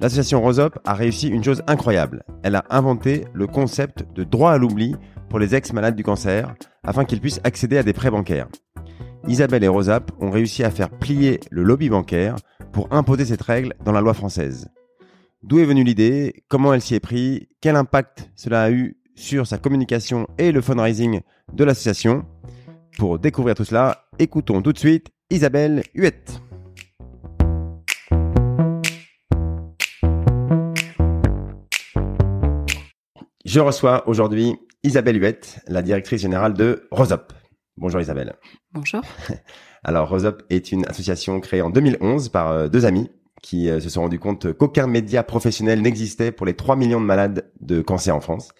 L'association Rosop a réussi une chose incroyable. Elle a inventé le concept de droit à l'oubli pour les ex-malades du cancer afin qu'ils puissent accéder à des prêts bancaires. Isabelle et Rosap ont réussi à faire plier le lobby bancaire pour imposer cette règle dans la loi française. D'où est venue l'idée? Comment elle s'y est pris? Quel impact cela a eu sur sa communication et le fundraising de l'association? Pour découvrir tout cela, écoutons tout de suite Isabelle Huette. Je reçois aujourd'hui Isabelle Huette, la directrice générale de Rosop. Bonjour Isabelle. Bonjour. Alors Rosop est une association créée en 2011 par euh, deux amis qui euh, se sont rendus compte qu'aucun média professionnel n'existait pour les 3 millions de malades de cancer en France,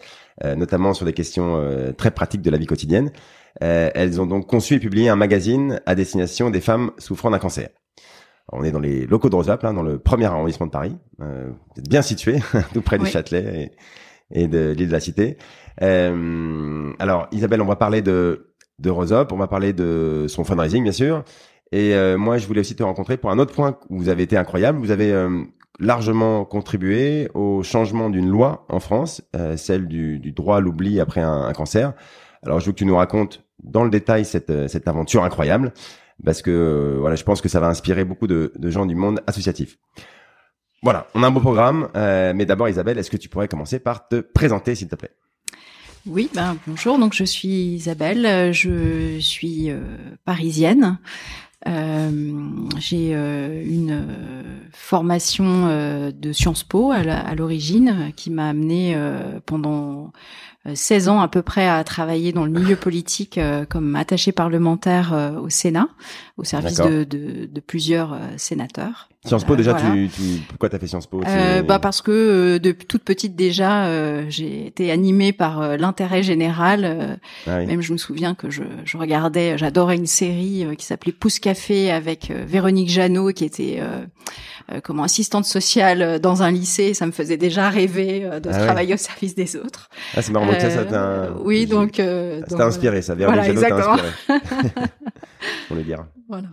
euh, notamment sur des questions très pratiques de la vie quotidienne. elles ont donc conçu et publié un magazine à destination des femmes souffrant d'un cancer. On est dans les locaux de Rosop, hein, dans le premier arrondissement de Paris. vous êtes bien situé, tout près du Châtelet. Et et de l'île de la Cité. Euh, alors Isabelle, on va parler de de Rosop, on va parler de son fundraising bien sûr. Et euh, moi, je voulais aussi te rencontrer pour un autre point où vous avez été incroyable. Vous avez euh, largement contribué au changement d'une loi en France, euh, celle du, du, droit à l'oubli après un, un, cancer. Alors, je veux que tu nous racontes dans le détail cette, cette aventure incroyable, parce que voilà, je pense que ça va inspirer beaucoup de, de gens du monde associatif. Voilà, on a un beau programme, euh, mais d'abord Isabelle, est-ce que tu pourrais commencer par te présenter s'il te plaît? Oui, ben bonjour, donc je suis Isabelle, je suis euh, parisienne. Euh, j'ai euh, une euh, formation de Sciences Po à l'origine qui m'a amenée pendant 16 ans à peu près à travailler dans le milieu politique comme attaché parlementaire au Sénat, au service de, de, de, plusieurs sénateurs. Sciences Po, déjà, tu, tu, pourquoi t'as fait Sciences Po euh, Bah parce que euh, depuis toute petite déjà, euh, j'ai été animée par euh, l'intérêt général. Ah même je me souviens que je, je regardais, j'adorais une série qui s'appelait Pouce Café avec Véronique Jeannot, qui était comment assistante sociale dans un lycée. Ça me faisait déjà rêver de ah travailler au service des autres. Ah c'est marrant, donc ça, ça t'a. Oui, donc. ça t'a inspiré, ça. Véronique voilà, Jeannot t'a inspiré. On le dire. Voilà.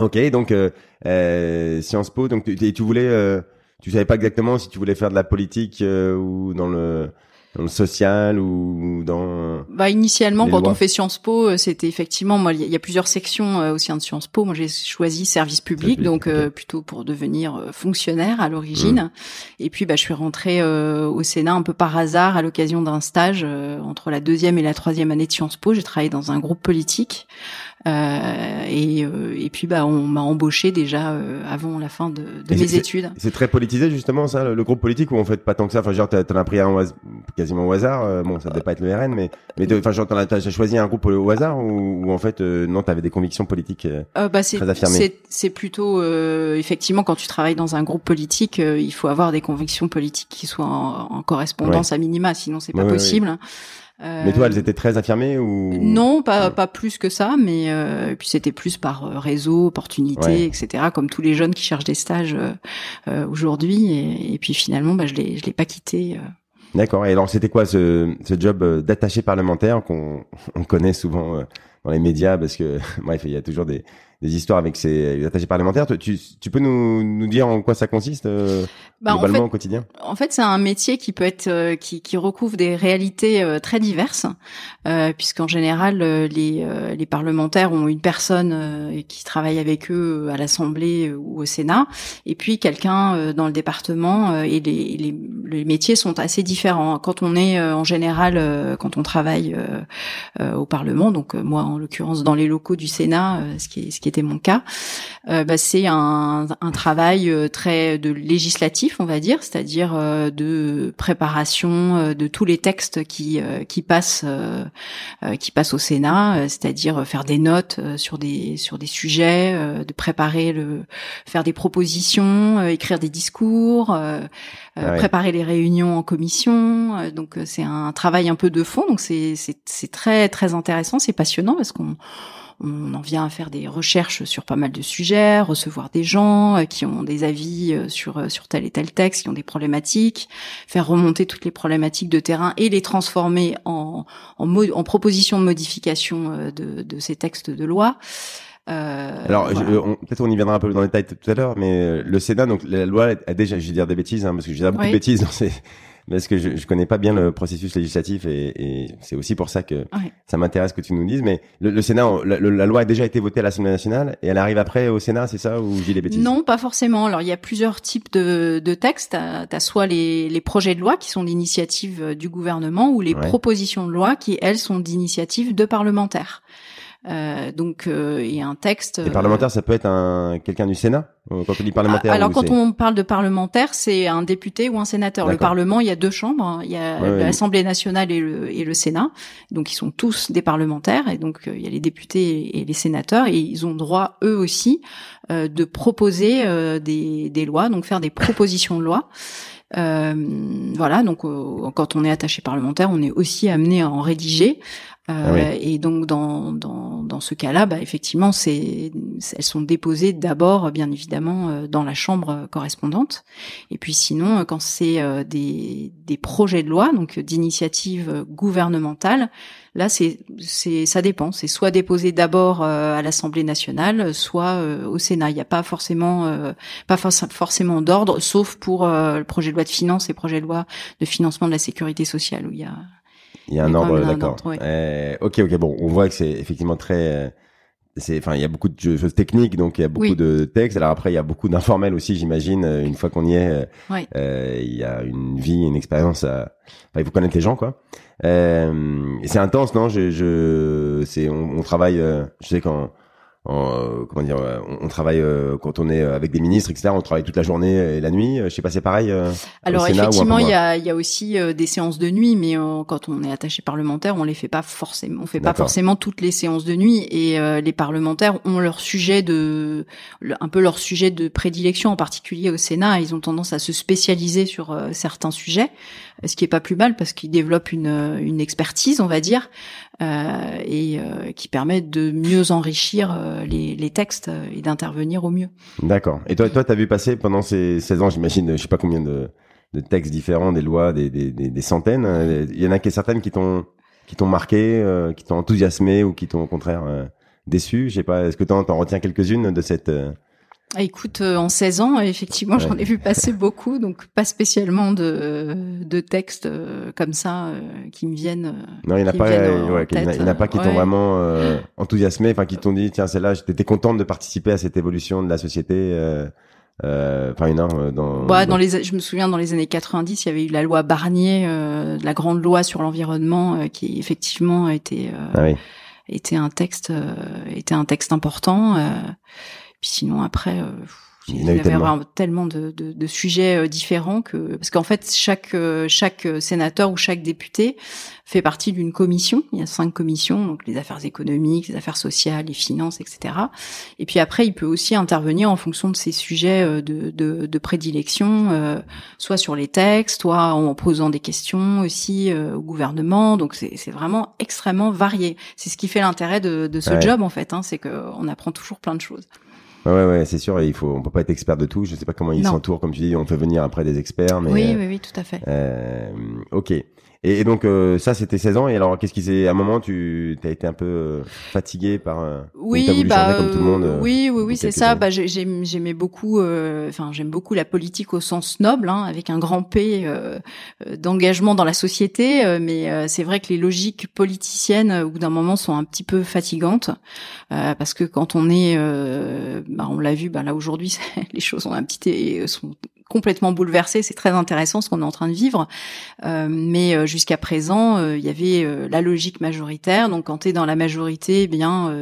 Ok, donc euh, euh, Sciences Po, donc tu, tu voulais, euh, tu savais pas exactement si tu voulais faire de la politique euh, ou dans le dans le social ou dans bah initialement quand on fait Sciences Po euh, c'était effectivement moi il y, a plusieurs sections au sein de Sciences Po. Moi j'ai choisi service public donc plutôt pour devenir fonctionnaire à l'origine. Mmh. et puis bah je suis rentrée au Sénat un peu par hasard à l'occasion d'un stage entre la deuxième et la troisième année de Sciences Po. J'ai travaillé dans un groupe politique euh, et, euh, et puis bah on m'a embauché déjà euh, avant la fin de, de mes études. C'est très politisé justement ça, le, groupe politique où en fait pas tant que ça. Enfin genre t'en as pris un quasiment au hasard. bon ça devait pas être le RN, mais mais enfin genre t'as as choisi un groupe au hasard ou, ou en fait non t'avais des convictions politiques bah, très affirmées. C'est plutôt effectivement quand tu travailles dans un groupe politique, il faut avoir des convictions politiques qui soient en, correspondance à minima, sinon c'est pas possible. Mais toi, elles étaient très affirmées ou Non, pas pas plus que ça, mais euh, puis c'était plus par euh, réseau, opportunité, etc. Comme tous les jeunes qui cherchent des stages euh, aujourd'hui, et, et, puis finalement, bah, je l'ai je l'ai pas quitté. D'accord. Et alors, c'était quoi ce, ce job d'attaché parlementaire qu'on on connaît souvent dans les médias parce que bref, il y a toujours des des histoires avec ces attachés parlementaires. Tu, tu peux nous, nous dire en quoi ça consiste euh, bah, globalement en au quotidien? En fait, c'est un métier qui peut être euh, qui, qui recouvre des réalités euh, très diverses, puisqu'en général les, les parlementaires ont une personne qui travaille avec eux à l'Assemblée ou au Sénat, et puis quelqu'un dans le département. et les, les, les, métiers sont assez différents. Quand on est en général, quand on travaille au Parlement, donc moi en l'occurrence dans les locaux du Sénat, ce qui est, ce qui était mon cas, bah, c'est un, un, travail très de législatif, on va dire, c'est-à-dire de préparation de tous les textes qui qui passent qui passent au Sénat, c'est-à-dire faire des notes sur des sur des sujets, de préparer le faire des propositions, écrire des discours. Ah préparer les réunions en commission. donc c'est un travail un peu de fond. Donc c'est c'est très très intéressant, c'est passionnant parce qu'on on en vient à faire des recherches sur pas mal de sujets, recevoir des gens euh, qui ont des avis euh, sur euh, sur tel et tel texte, qui ont des problématiques, faire remonter toutes les problématiques de terrain et les transformer en en, en propositions de modification de, de ces textes de loi. Euh, Alors, peut-être on y viendra un peu dans les détails tout à l'heure, mais le Sénat, donc la loi a déjà, je vais dire des bêtises, hein, parce que j'ai beaucoup de bêtises dans ces, parce que je, je connais pas bien le processus législatif et, et c'est aussi pour ça que ça m'intéresse que tu nous dises. Mais le, le Sénat, la, la, loi a déjà été votée à l'Assemblée nationale et elle arrive après au Sénat, c'est ça ou j'ai des bêtises? Non, pas forcément. Alors il y a plusieurs types de, de textes. Tu as, soit les, les, projets de loi qui sont d'initiative euh, du gouvernement ou les propositions de loi qui elles sont d'initiative de parlementaires. Euh, donc, euh, il y a un texte. Les parlementaires, ça peut être un quelqu'un du Sénat euh, quand on dit parlementaire. Alors, quand on parle de parlementaire, c'est un député ou un sénateur. Le Parlement, il y a deux chambres. Hein. Il y a l'Assemblée nationale et le, et le Sénat. Donc, ils sont tous des parlementaires. Et donc, il y a les députés et les sénateurs. Et ils ont droit, eux aussi, de proposer des, des lois, donc faire des propositions de loi. Euh, voilà, donc quand on est attaché parlementaire, on est aussi amené à en rédiger. Euh, ah et donc dans, dans, dans ce cas-là, bah, effectivement, c'est elles sont déposées d'abord, bien évidemment, euh, dans la chambre correspondante. Et puis sinon, euh, quand c'est des, des projets de loi, donc d'initiative gouvernementale, là c'est c'est ça dépend. C'est soit déposé d'abord à l'Assemblée nationale, soit au Sénat. Il n'y a pas forcément pas forcément d'ordre, sauf pour le projet de loi de finances et projet de loi de financement de la sécurité sociale où il y a il y a un ordre, d'accord. Euh, ok, ok, bon, on voit que c'est effectivement très, c'est, enfin, il y a beaucoup de choses techniques, donc il y a beaucoup de textes. Alors après, il y a beaucoup d'informels aussi, j'imagine. Euh, une fois qu'on y est, euh, euh, il y a une vie, une expérience. Enfin, il faut connaître les gens, quoi. Euh, c'est intense, non? Je, je, c'est, on, on travaille. je sais quand euh, comment dire, euh, on, travaille euh, quand on est avec des ministres, etc. On travaille toute la journée et la nuit. Je sais pas, c'est pareil. Alors effectivement, il y a, y a aussi des séances de nuit, mais quand on est attaché parlementaire, on les fait pas forcément. On fait pas forcément toutes les séances de nuit. Et les parlementaires ont leur sujet de, un peu leur sujet de prédilection, en particulier au Sénat. Ils ont tendance à se spécialiser sur certains sujets, ce qui est pas plus mal parce qu'ils développent une, une expertise, on va dire. Euh, et euh, qui permettent de mieux enrichir euh, les, les, textes et d'intervenir au mieux. D'accord. Et toi, toi, t'as vu passer pendant ces 16 ans, j'imagine, je sais pas combien de, de textes différents, des lois, des, des, des, centaines. Il y en a qui certaines qui t'ont qui t'ont marqué, qui t'ont enthousiasmé ou qui t'ont au contraire déçu. Je sais pas. Est-ce que t'en, t'en retiens quelques-unes de cette ah, écoute, euh, en 16 ans, effectivement, j'en ai vu passer beaucoup, donc pas spécialement de, de textes euh, comme ça euh, qui me viennent. Non, il n'y en a pas, ouais, il en a, pas qui t'ont vraiment enthousiasmé, enfin qui t'ont dit, tiens, c'est là, j'étais contente de participer à cette évolution de la société. Enfin, une heure dans. Ouais, dans les, je me souviens dans les années 90, il y avait eu la loi Barnier, la grande loi sur l'environnement, qui effectivement était ah était un texte était un texte important sinon après, euh, il y avait tellement, tellement de, de, de, sujets euh, différents que parce qu'en fait chaque euh, chaque sénateur ou chaque député fait partie d'une commission. Il y a cinq commissions, donc les affaires économiques, les affaires sociales, les finances, etc. Et puis après, il peut aussi intervenir en fonction de ses sujets de, de, de prédilection, soit sur les textes, soit en posant des questions aussi au gouvernement. Donc c'est vraiment extrêmement varié. C'est ce qui fait l'intérêt de, de ce job en fait, hein, c'est qu'on apprend toujours plein de choses. Ouais, ouais, c'est sûr. Il faut, on peut pas être expert de tout. Je sais pas comment ils s'entourent, comme tu dis. On peut venir après des experts, mais. Oui, oui, oui, tout à fait. Euh, ok. Et, et donc euh, ça, c'était 16 ans. Et alors, qu'est-ce qui s'est à un moment, tu as été un peu euh, fatigué par euh, oui, bah comme tout le monde. oui, oui, oui, c'est ça. Bah, j'aimais beaucoup. Enfin, j'aime beaucoup la politique au sens noble, hein, avec un grand P d'engagement dans la société. mais c'est vrai que les logiques politiciennes, au bout d'un moment, sont un petit peu fatigantes parce que quand on est, bah, on l'a vu, bah, là aujourd'hui, les choses ont un petit sont complètement bouleversé. C'est très intéressant ce qu'on est en train de vivre. Euh, mais euh, jusqu'à présent, il y avait la logique majoritaire. Donc quand tu es dans la majorité, eh bien,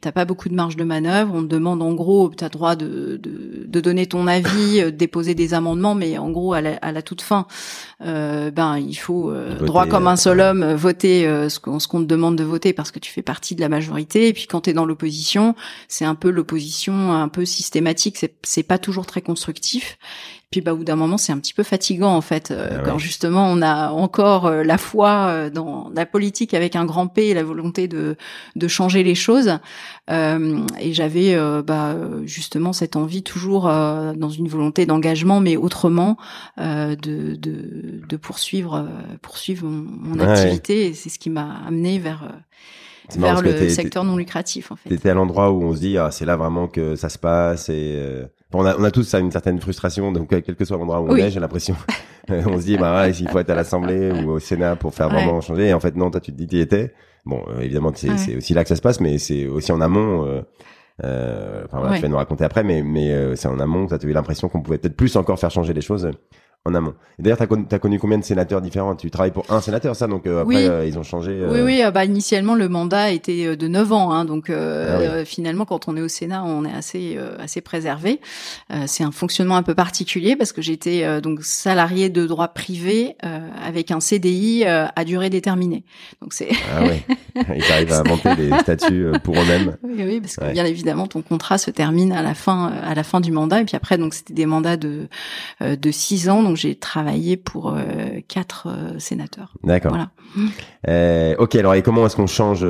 t'as pas beaucoup de marge de manœuvre. On te demande en gros, tu as droit de, de, de, donner ton avis, de déposer des amendements, mais en gros, à la, à la toute fin, ben il faut droit comme un seul homme voter ce qu'on qu'on te demande de voter parce que tu fais partie de la majorité. Et puis quand tu es dans l'opposition, c'est un peu l'opposition un peu systématique. C'est pas toujours très constructif. Puis bah au bout d'un moment, c'est un petit peu fatigant en fait euh, ah quand justement on a encore euh, la foi euh, dans la politique avec un grand P et la volonté de de changer les choses. et j'avais bah justement cette envie toujours dans une volonté d'engagement, mais autrement de, de de poursuivre poursuivre mon, activité. Et c'est ce qui m'a amené vers vers le secteur non lucratif en fait. T'étais à l'endroit où on se dit ah c'est là vraiment que ça se passe et on a, on a tous ça, une certaine frustration, donc quel que soit l'endroit où on est, j'ai l'impression. on se dit, bah ouais, il faut être à l'Assemblée ou au Sénat pour faire vraiment changer. Et en fait, non, toi, tu te dis, tu y étais. Bon, euh, évidemment, c'est aussi là que ça se passe, mais c'est aussi en amont. Euh, euh, enfin, voilà, tu vas nous raconter après, mais, mais euh, c'est en amont que tu as eu l'impression qu'on pouvait peut-être plus encore faire changer les choses en amont. Et d'ailleurs, t'as connu, as connu combien de sénateurs différents? Tu travailles pour un sénateur, ça Donc euh, après, euh, ils ont changé. Euh... Oui, oui. Bah initialement, le mandat était euh, de 9 ans. Hein, donc ah finalement, quand on est au Sénat, on est assez assez préservé. c'est un fonctionnement un peu particulier parce que j'étais donc salarié de droit privé avec un CDI à durée déterminée. Donc c'est. ah oui. Ils arrivent à inventer des statuts pour eux-mêmes. Oui, oui, parce que bien évidemment, ton contrat se termine à la fin à la fin du mandat et puis après, donc c'était des mandats de de 6 ans. Donc j'ai travaillé pour euh, quatre euh, sénateurs. D'accord. Voilà. Euh, ok, alors et comment est-ce qu'on change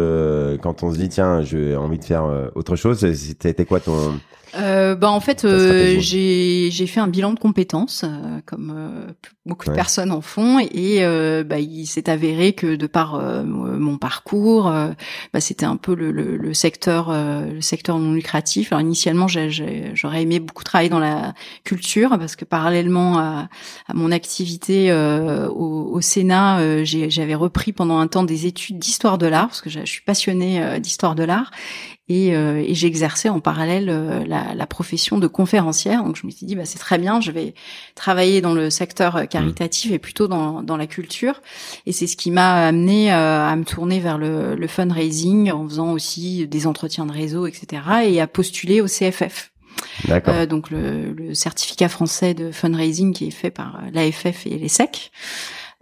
quand on se dit tiens, j'ai envie de faire autre chose? C'était quoi ton euh, bah en fait, euh, j'ai j'ai fait un bilan de compétences, euh, comme euh, beaucoup de personnes en font, et bah, il s'est avéré que de par mon parcours, bah, c'était un peu le, le, le secteur le secteur non lucratif. Alors initialement, j'aurais aimé beaucoup travailler dans la culture parce que parallèlement à, à mon activité au, au, Sénat, j'avais repris pendant un temps des études d'histoire de l'art parce que je suis passionnée d'histoire de l'art et, euh, et j'exerçais en parallèle euh, la, la, profession de conférencière. Donc je me suis dit bah c'est très bien, je vais travailler dans le secteur euh, caritatif et plutôt dans, dans la culture. Et c'est ce qui m'a amené à me tourner vers le, le fundraising en faisant aussi des entretiens de réseau, etc. et à postuler au CFF. Euh, donc le, le, certificat français de fundraising qui est fait par l'AFF et l'ESSEC.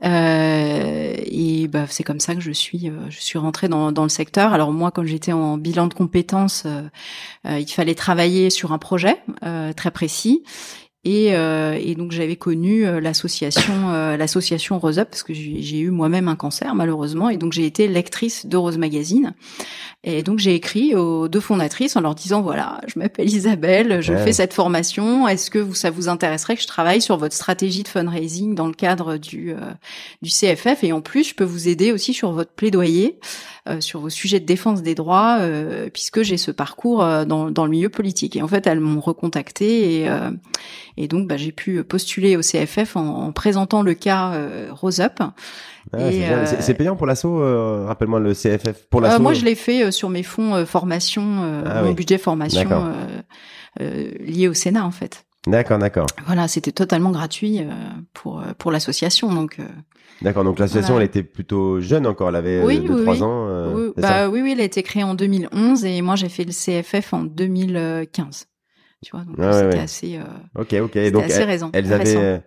Euh, et bah, c'est comme ça que je suis, euh, je suis rentrée dans, dans le secteur. Alors moi, quand j'étais en bilan de compétences, euh, euh, il fallait travailler sur un projet très précis. Et, euh, et, donc j'avais connu l'association l'association Rose Up parce que j'ai eu moi-même un cancer malheureusement et donc j'ai été lectrice de Rose Magazine et donc j'ai écrit aux deux fondatrices en leur disant voilà, je m'appelle Isabelle, je fais cette formation. Est-ce que vous, ça vous intéresserait que je travaille sur votre stratégie de fundraising dans le cadre du euh, du CFF et en plus je peux vous aider aussi sur votre plaidoyer, euh, sur vos sujets de défense des droits, euh, puisque j'ai ce parcours dans, dans le milieu politique. Et en fait elles m'ont recontacté et et donc bah, j'ai pu postuler au CFF en, en présentant le cas Rose Up. Ah, euh, c'est payant pour l'assaut euh, Rappelle-moi le CFF pour l'assaut. moi, je l'ai fait sur mes fonds formation, ah mon budget formation lié au Sénat en fait. D'accord, d'accord. Voilà, c'était totalement gratuit pour pour l'association, donc. D'accord, donc l'association, elle était plutôt jeune encore, elle avait oui, 2 3 ans. oui, bah, oui, oui, elle a été créée en 2011 et moi j'ai fait le CFF en 2015. Tu vois, donc c'était assez. ok, ok. Donc assez raison, elles avaient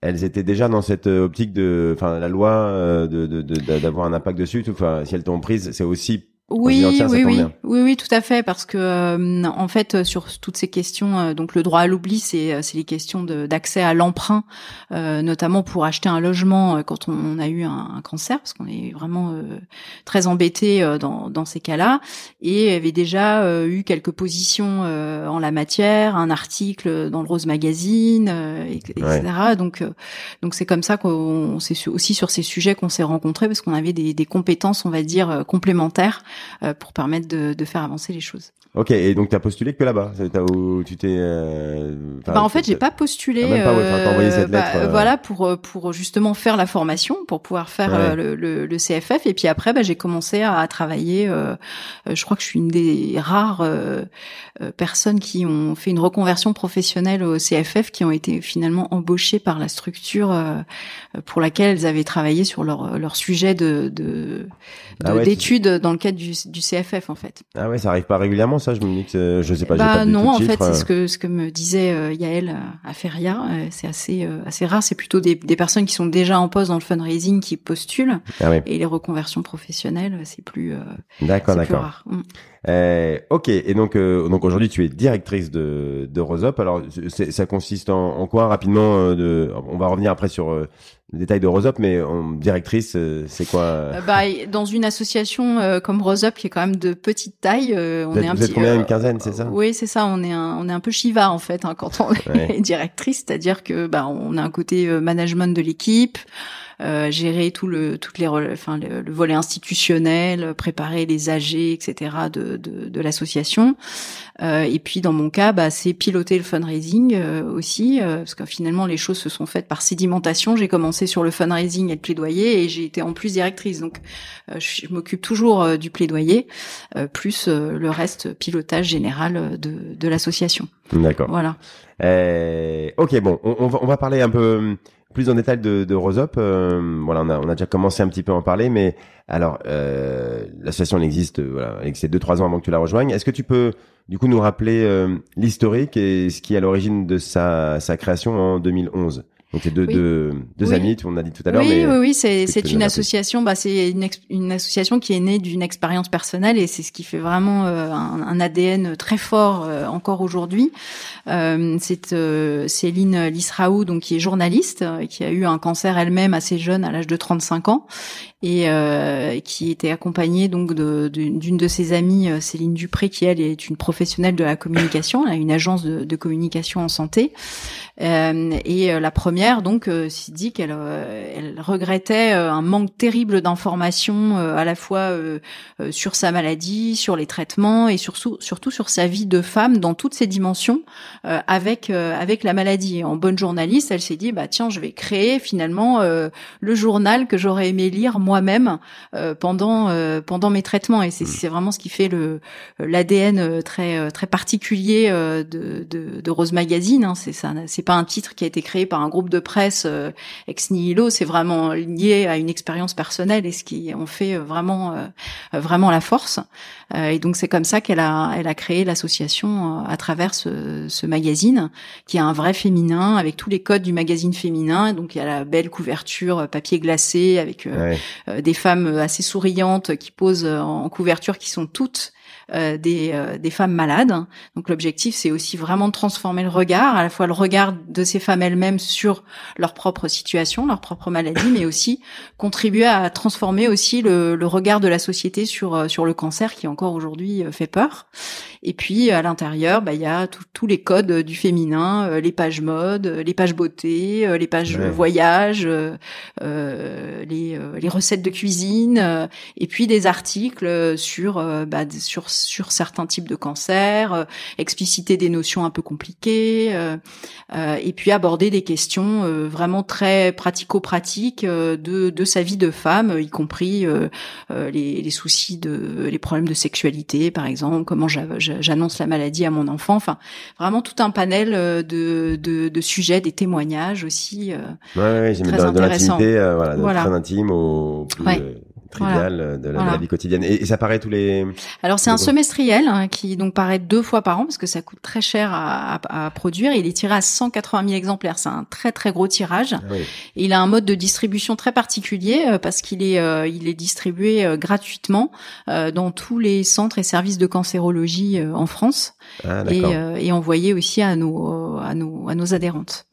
elles étaient déjà dans cette euh, optique de, enfin, la loi euh, de d'avoir un impact dessus. Enfin, si elles t'ont prise, c'est aussi oui, oui, oui, oui, oui, tout à fait, parce que euh, en fait, sur toutes ces questions, euh, donc le droit à l'oubli, c'est euh, c'est les questions d'accès à l'emprunt, notamment pour acheter un logement quand on, a eu un, cancer, parce qu'on est vraiment très embêté dans dans ces cas-là, et avait déjà eu quelques positions en la matière, un article dans le Rose Magazine, etc. Donc donc c'est comme ça qu'on c'est aussi sur ces sujets qu'on s'est rencontrés, parce qu'on avait des, des compétences, on va dire complémentaires pour permettre de, de faire avancer les choses. Ok, et donc tu as postulé que là-bas où tu t'es. Euh, bah en fait, j'ai pas postulé. Ah, pas, euh, cette bah, lettre, euh. Voilà pour pour justement faire la formation, pour pouvoir faire le, le, le, CFF, et puis après, bah, j'ai commencé à, travailler. je crois que je suis une des rares personnes qui ont fait une reconversion professionnelle au CFF, qui ont été finalement embauchées par la structure pour laquelle elles avaient travaillé sur leur leur sujet de d'études ah dans le cadre du, du CFF en fait. Ah ouais, ça arrive pas régulièrement ça. Je me dis que je sais pas. Bah pas non, en fait, c'est ce que ce que me disait euh, Yael euh, à Feria. Euh, c'est assez euh, assez rare. C'est plutôt des, des personnes qui sont déjà en poste dans le fundraising qui postulent. Ah oui. Et les reconversions professionnelles, c'est plus. d'accord, d'accord. Mm. Euh, ok, et donc donc aujourd'hui tu es directrice de de Rosop. Alors ça consiste en, en quoi rapidement de, On va revenir après sur le détail de Rosop, mais en directrice, euh, c'est quoi euh bah, Dans une association euh, comme Rosop, qui est quand même de petite taille, on vous est un vous petit. Êtes combien une quinzaine, c'est ça? Oui, c'est ça. On est un, on est un peu Shiva en fait hein, quand on est directrice, c'est-à-dire que bah on a un côté management de l'équipe. Euh, gérer tout le toutes les enfin le, volet institutionnel, préparer les AG, etc. de, de, de l'association. Euh, et puis dans mon cas, bah, c'est piloter le fundraising euh, aussi, euh, parce que finalement les choses se sont faites par sédimentation. J'ai commencé sur le fundraising et le plaidoyer, et j'ai été en plus directrice. Donc je, m'occupe toujours du plaidoyer, plus le reste pilotage général de, de l'association. D'accord. Voilà. ok, bon, on, on, va, on va parler un peu plus en détail de, de Rosop, euh, voilà, on a, on a déjà commencé un petit peu à en parler, mais alors euh, l'association existe, euh, voilà, c'est deux trois ans avant que tu la rejoignes. Est-ce que tu peux du coup nous rappeler euh, l'historique et ce qui est à l'origine de sa, sa création en 2011 donc c'est deux, deux, deux amis, on a dit tout à l'heure. Oui, mais oui, oui, c'est c'est une association. Bah, c'est une, une association qui est née d'une expérience personnelle et c'est ce qui fait vraiment euh, un, un, ADN très fort euh, encore aujourd'hui. Euh, c'est euh, Céline Lisraou, donc qui est journaliste, qui a eu un cancer elle-même assez jeune, à l'âge de 35 ans, et qui était accompagnée donc d'une de, de, ses amies, Céline Dupré, qui elle est une professionnelle de la communication, elle a une agence de, de communication en santé. Et la première donc euh, s'est dit qu'elle euh, elle regrettait euh, un manque terrible d'informations à la fois sur sa maladie, sur les traitements et surtout surtout sur sa vie de femme dans toutes ses dimensions avec avec la maladie. Et en bonne journaliste, elle s'est dit bah tiens, je vais créer finalement le journal que j'aurais aimé lire moi-même pendant pendant mes traitements et c'est mmh. c'est vraiment ce qui fait le l'ADN très très particulier de, de, de Rose Magazine. Hein. C'est ça, c'est pas un titre qui a été créé par un groupe de presse euh, ex nihilo, c'est vraiment lié à une expérience personnelle et ce qui en fait euh, vraiment euh, vraiment la force. et donc c'est comme ça qu'elle a elle a créé l'association à travers ce, ce, magazine qui a un vrai féminin avec tous les codes du magazine féminin. Donc il y a la belle couverture papier glacé avec des femmes assez souriantes qui posent en couverture qui sont toutes euh, des, euh, des femmes malades. Donc l'objectif, c'est aussi vraiment de transformer le regard, à la fois le regard de ces femmes elles-mêmes sur leur propre situation, leur propre maladie, mais aussi contribuer à transformer aussi le, le regard de la société sur euh, sur le cancer qui encore aujourd'hui fait peur. Et puis à l'intérieur, bah il y a tous les codes du féminin, les pages mode, les pages beauté, les pages voyage, euh, les, les recettes de cuisine, et puis des articles sur bah, sur sur certains types de cancers, euh, expliciter des notions un peu compliquées, euh, euh, et puis aborder des questions vraiment très pratico-pratiques de, de sa vie de femme, y compris les, les, soucis de les problèmes de sexualité, par exemple, comment j'annonce la maladie à mon enfant, enfin vraiment tout un panel de, de, de sujets, des témoignages aussi. ouais, ouais, très dans, l'intimité, voilà, voilà. très intime au plus trivial de, la, vie quotidienne. Et, ça paraît tous les. Alors c'est un semestriel hein, qui donc paraît deux fois par an parce que ça coûte très cher à, à, produire. Il est tiré à 180 000 exemplaires. C'est un très très gros tirage. Ah et il a un mode de distribution très particulier euh, parce qu'il est euh, il est distribué euh, gratuitement dans tous les centres et services de cancérologie en France ah, et, et, envoyé aussi à nos à nos à nos adhérentes.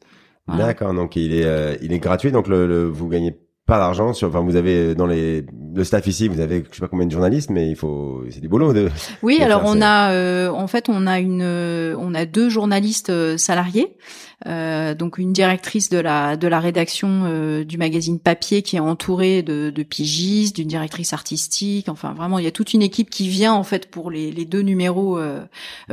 D'accord, donc il est il est gratuit, donc le, le vous gagnez pas d'argent sur enfin vous avez dans les le staff ici, vous avez je sais pas combien de journalistes, mais il faut, c'est du boulot de. Oui, de alors on a, en fait, on a une, on a deux journalistes salariés. Euh, donc une directrice de la de la rédaction euh, du magazine papier qui est entourée de, de pigistes, d'une directrice artistique. Enfin vraiment, il y a toute une équipe qui vient en fait pour les, les deux numéros euh,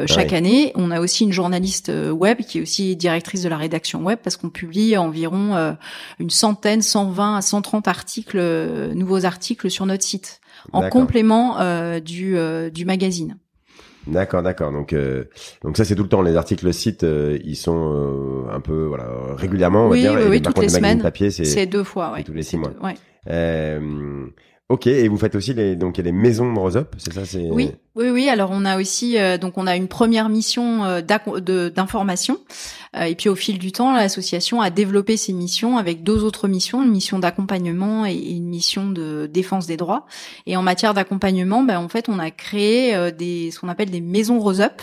chaque Ouais. année. On a aussi une journaliste web qui est aussi directrice de la rédaction web parce qu'on publie environ euh, une centaine, 120 à 130 articles, euh, nouveaux articles sur notre site en complément euh, du euh, du magazine. D'accord, d'accord. Donc, euh, donc ça c'est tout le temps. Les articles sites, euh, ils sont euh, un peu voilà régulièrement. On va Oui, dire. oui, Et oui, toutes les semaines. papier, c'est. Deux fois, ouais. tous les six mois. deux- ouais. Euh, ok. Et vous faites aussi les donc il y a les maisons Rose Up, c'est ça, c'est. Oui, oui, oui. Alors on a aussi euh, donc on a une première mission euh, d'information et puis au fil du temps l'association a développé ses missions avec deux autres missions, une mission d'accompagnement et une mission de défense des droits. Et en matière d'accompagnement, ben en fait on a créé euh, des ce qu'on appelle des maisons Rose Up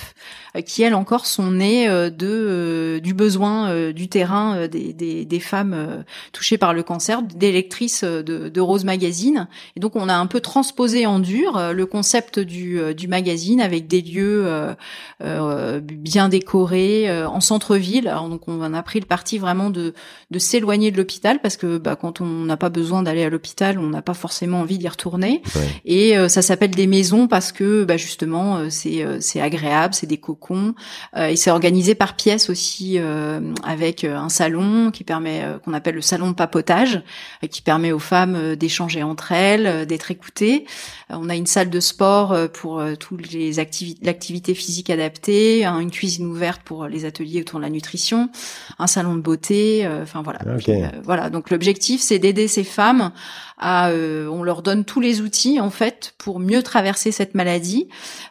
euh, qui elles encore sont nées euh, de euh, du besoin euh, du terrain euh, des, des, des femmes euh, touchées par le cancer, des lectrices euh, de, de Rose Magazine. Et donc on a un peu transposé en dur euh, le concept du, euh, du magazine avec des lieux euh, euh, bien décorés euh, en centre-ville. Alors, donc on a pris le parti vraiment de, de s'éloigner de l'hôpital parce que bah, quand on n'a pas besoin d'aller à l'hôpital, on n'a pas forcément envie d'y retourner. Ouais. Et euh, ça s'appelle des maisons parce que bah, justement euh, c'est euh, c'est agréable, c'est des cocons euh, et c'est organisé par pièces aussi euh, avec un salon qui permet euh, qu'on appelle le salon de papotage qui permet aux femmes d'échanger entre elles, d'être écoutées. On a une salle de sport pour toutes les activités l'activité physique adaptée, hein, une cuisine ouverte pour les ateliers autour de la nutrition, un salon de beauté, euh, enfin voilà. Puis, euh, voilà, donc l'objectif c'est d'aider ces femmes à euh, on leur donne tous les outils en fait pour mieux traverser cette maladie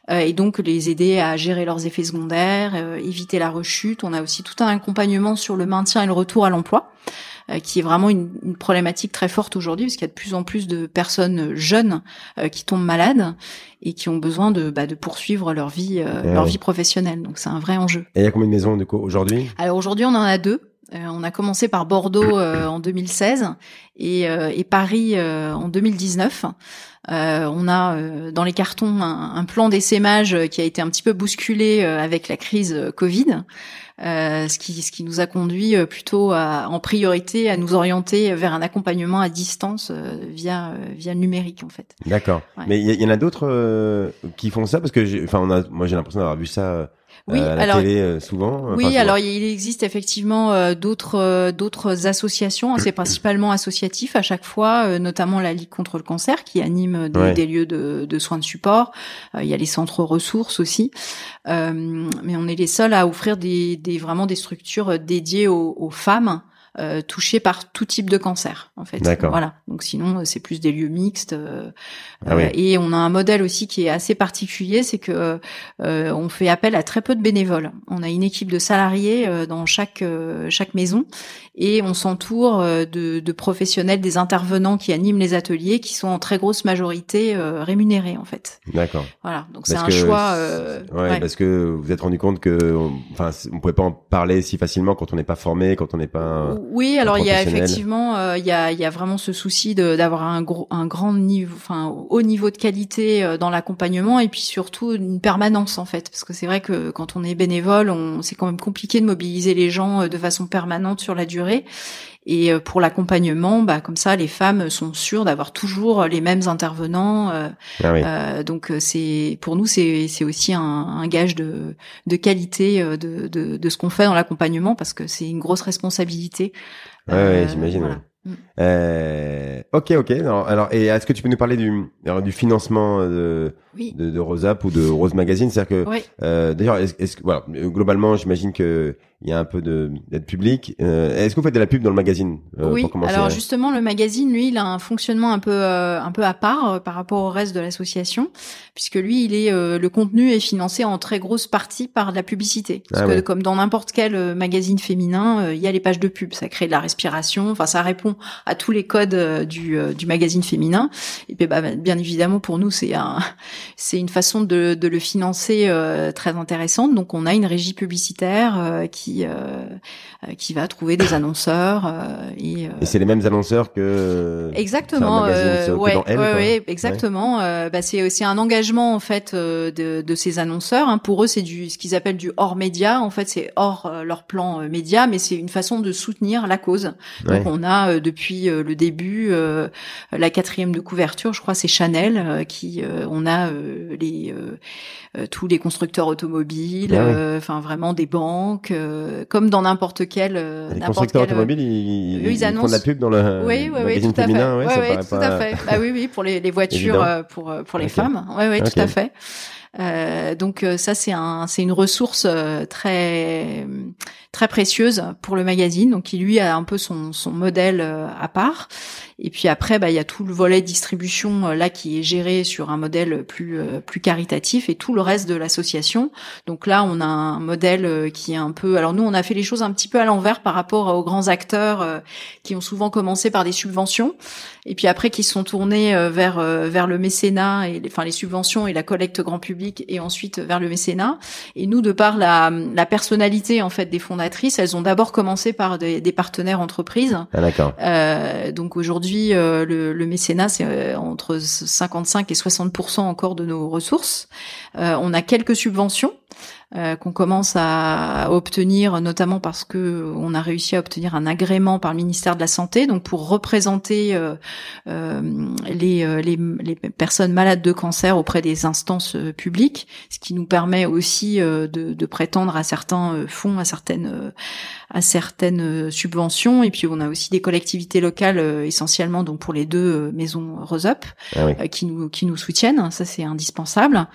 euh, et donc les aider à gérer leurs effets secondaires, euh, éviter la rechute. On a aussi tout un accompagnement sur le maintien et le retour à l'emploi euh, qui est vraiment une, une problématique très forte aujourd'hui parce qu'il y a de plus en plus de personnes jeunes euh, qui tombent malades et qui ont besoin de, bah, de poursuivre leur vie, euh, Ouais. leur vie professionnelle. Donc c'est un vrai enjeu. Et il y a combien de maisons du coup aujourd'hui? Alors aujourd'hui, on en a deux. Euh, on a commencé par Bordeaux euh, en 2016 et, euh, et Paris euh, en 2019. Euh, on a euh, dans les cartons un, un plan d'essaimage qui a été un petit peu bousculé euh, avec la crise Covid, euh, ce, qui, ce qui nous a conduit plutôt à, en priorité à nous orienter vers un accompagnement à distance euh, via, via le numérique en fait. D'accord. Ouais. Mais il y, en a d'autres euh, qui font ça? Parce que enfin on a moi j'ai l'impression d'avoir vu ça euh, Oui, à la alors télé euh, souvent. Enfin, Oui, alors il existe effectivement euh, d'autres euh, d'autres associations, hein, c'est principalement associatif à chaque fois, euh, notamment la Ligue contre le cancer qui anime des, Ouais. des lieux de, de soins de support. Euh, il y a les centres ressources aussi, Euh, mais on est les seuls à offrir des, des vraiment des structures dédiées aux, aux femmes. Euh, touchées par tout type de cancer en fait. D'accord. Voilà. Donc sinon euh, c'est plus des lieux mixtes. euh, Ah oui. euh, et on a un modèle aussi qui est assez particulier, c'est que euh, on fait appel à très peu de bénévoles. On a une équipe de salariés euh, dans chaque euh, chaque maison et on s'entoure euh, de, de professionnels, des intervenants qui animent les ateliers, qui sont en très grosse majorité euh, rémunérés en fait. D'accord. Voilà, donc c'est un que choix. euh, ouais, ouais. parce que vous vous êtes rendu compte que, on- enfin, on pouvait pas en parler si facilement quand on n'est pas formé, quand on n'est pas. Oui, alors il y a effectivement, euh, il y a il y a vraiment ce souci d'avoir un gros un grand niveau, enfin haut niveau de qualité euh, dans l'accompagnement et puis surtout une permanence en fait, parce que c'est vrai que quand on est bénévole, on c'est quand même compliqué de mobiliser les gens euh, de façon permanente sur la durée. Et euh, pour l'accompagnement, bah comme ça, les femmes sont sûres d'avoir toujours les mêmes intervenants. euh, Ah oui. euh, donc euh, c'est pour nous c'est aussi un, un gage de de qualité euh, de de, de ce qu'on fait dans l'accompagnement parce que c'est une grosse responsabilité. Ouais, ouais, j'imagine. voilà. ouais. Euh, ok, ok. Alors, alors, et est-ce que tu peux nous parler du, alors, du financement de, Oui. de, de Rose Up ou de Rose Magazine? C'est-à-dire que, Oui. euh, d'ailleurs, est-ce, que, voilà, globalement, j'imagine que il y a un peu de d'aide publique. Euh, est-ce que vous faites de la pub dans le magazine euh, oui. pour commencer Alors justement, le magazine, lui, il a un fonctionnement un peu un peu à part par rapport au reste de l'association, puisque lui, il est le contenu est financé en très grosse partie par de la publicité. Parce Ah que comme dans n'importe quel magazine féminin, il y a les pages de pub, ça crée de la respiration. Enfin, ça répond à tous les codes euh, du euh, du magazine féminin. Et puis, bah, bien évidemment, pour nous, c'est un c'est une façon de de le financer euh, très intéressante. Donc, on a une régie publicitaire euh, qui qui va trouver des annonceurs et, et c'est les mêmes annonceurs que exactement ouais, ouais, exactement bah, c'est aussi un engagement en fait de, de ces annonceurs hein. pour eux c'est du ce qu'ils appellent du hors média en fait c'est hors leur plan média mais c'est une façon de soutenir la cause donc on a depuis le début la quatrième de couverture je crois c'est Chanel qui on a les tous les constructeurs automobiles, ah euh, enfin vraiment des banques, euh, comme dans n'importe quel. Euh, les constructeurs automobiles, ils, ils, ils, font de la pub dans le oui, oui, oui, tout à fait. ouais, oui, tout à fait. Bah oui, oui, pour les, les voitures, pour pour les femmes. Oui, oui, tout à fait. Euh, donc ça c'est un c'est une ressource très très précieuse pour le magazine donc qui lui a un peu son modèle à part et puis après, bah, il y a tout le volet distribution euh, là qui est géré sur un modèle plus euh, plus caritatif et tout le reste de l'association. Donc là, on a un modèle euh, qui est un peu. Alors nous, on a fait les choses un petit peu à l'envers par rapport aux grands acteurs qui ont souvent commencé par des subventions et puis après qui sont tournés vers vers le mécénat et les, enfin les subventions et la collecte grand public et ensuite vers le mécénat. Et nous, de par la, la personnalité en fait des fondatrices, elles ont d'abord commencé par des, des partenaires entreprises. Ah, d'accord. Euh, donc aujourd'hui euh, le, le, mécénat, c'est euh, entre 55 et 60 encore de nos ressources. Euh, on a quelques subventions euh, qu'on commence à obtenir, notamment parce que on a réussi à obtenir un agrément par le ministère de la Santé, donc pour représenter euh, euh, les, les, les, personnes malades de cancer auprès des instances publiques, ce qui nous permet aussi de, de, prétendre à certains fonds, à certaines à certaines subventions, et puis on a aussi des collectivités locales essentiellement donc pour les deux maisons Roseup ah qui nous qui nous soutiennent, ça c'est indispensable.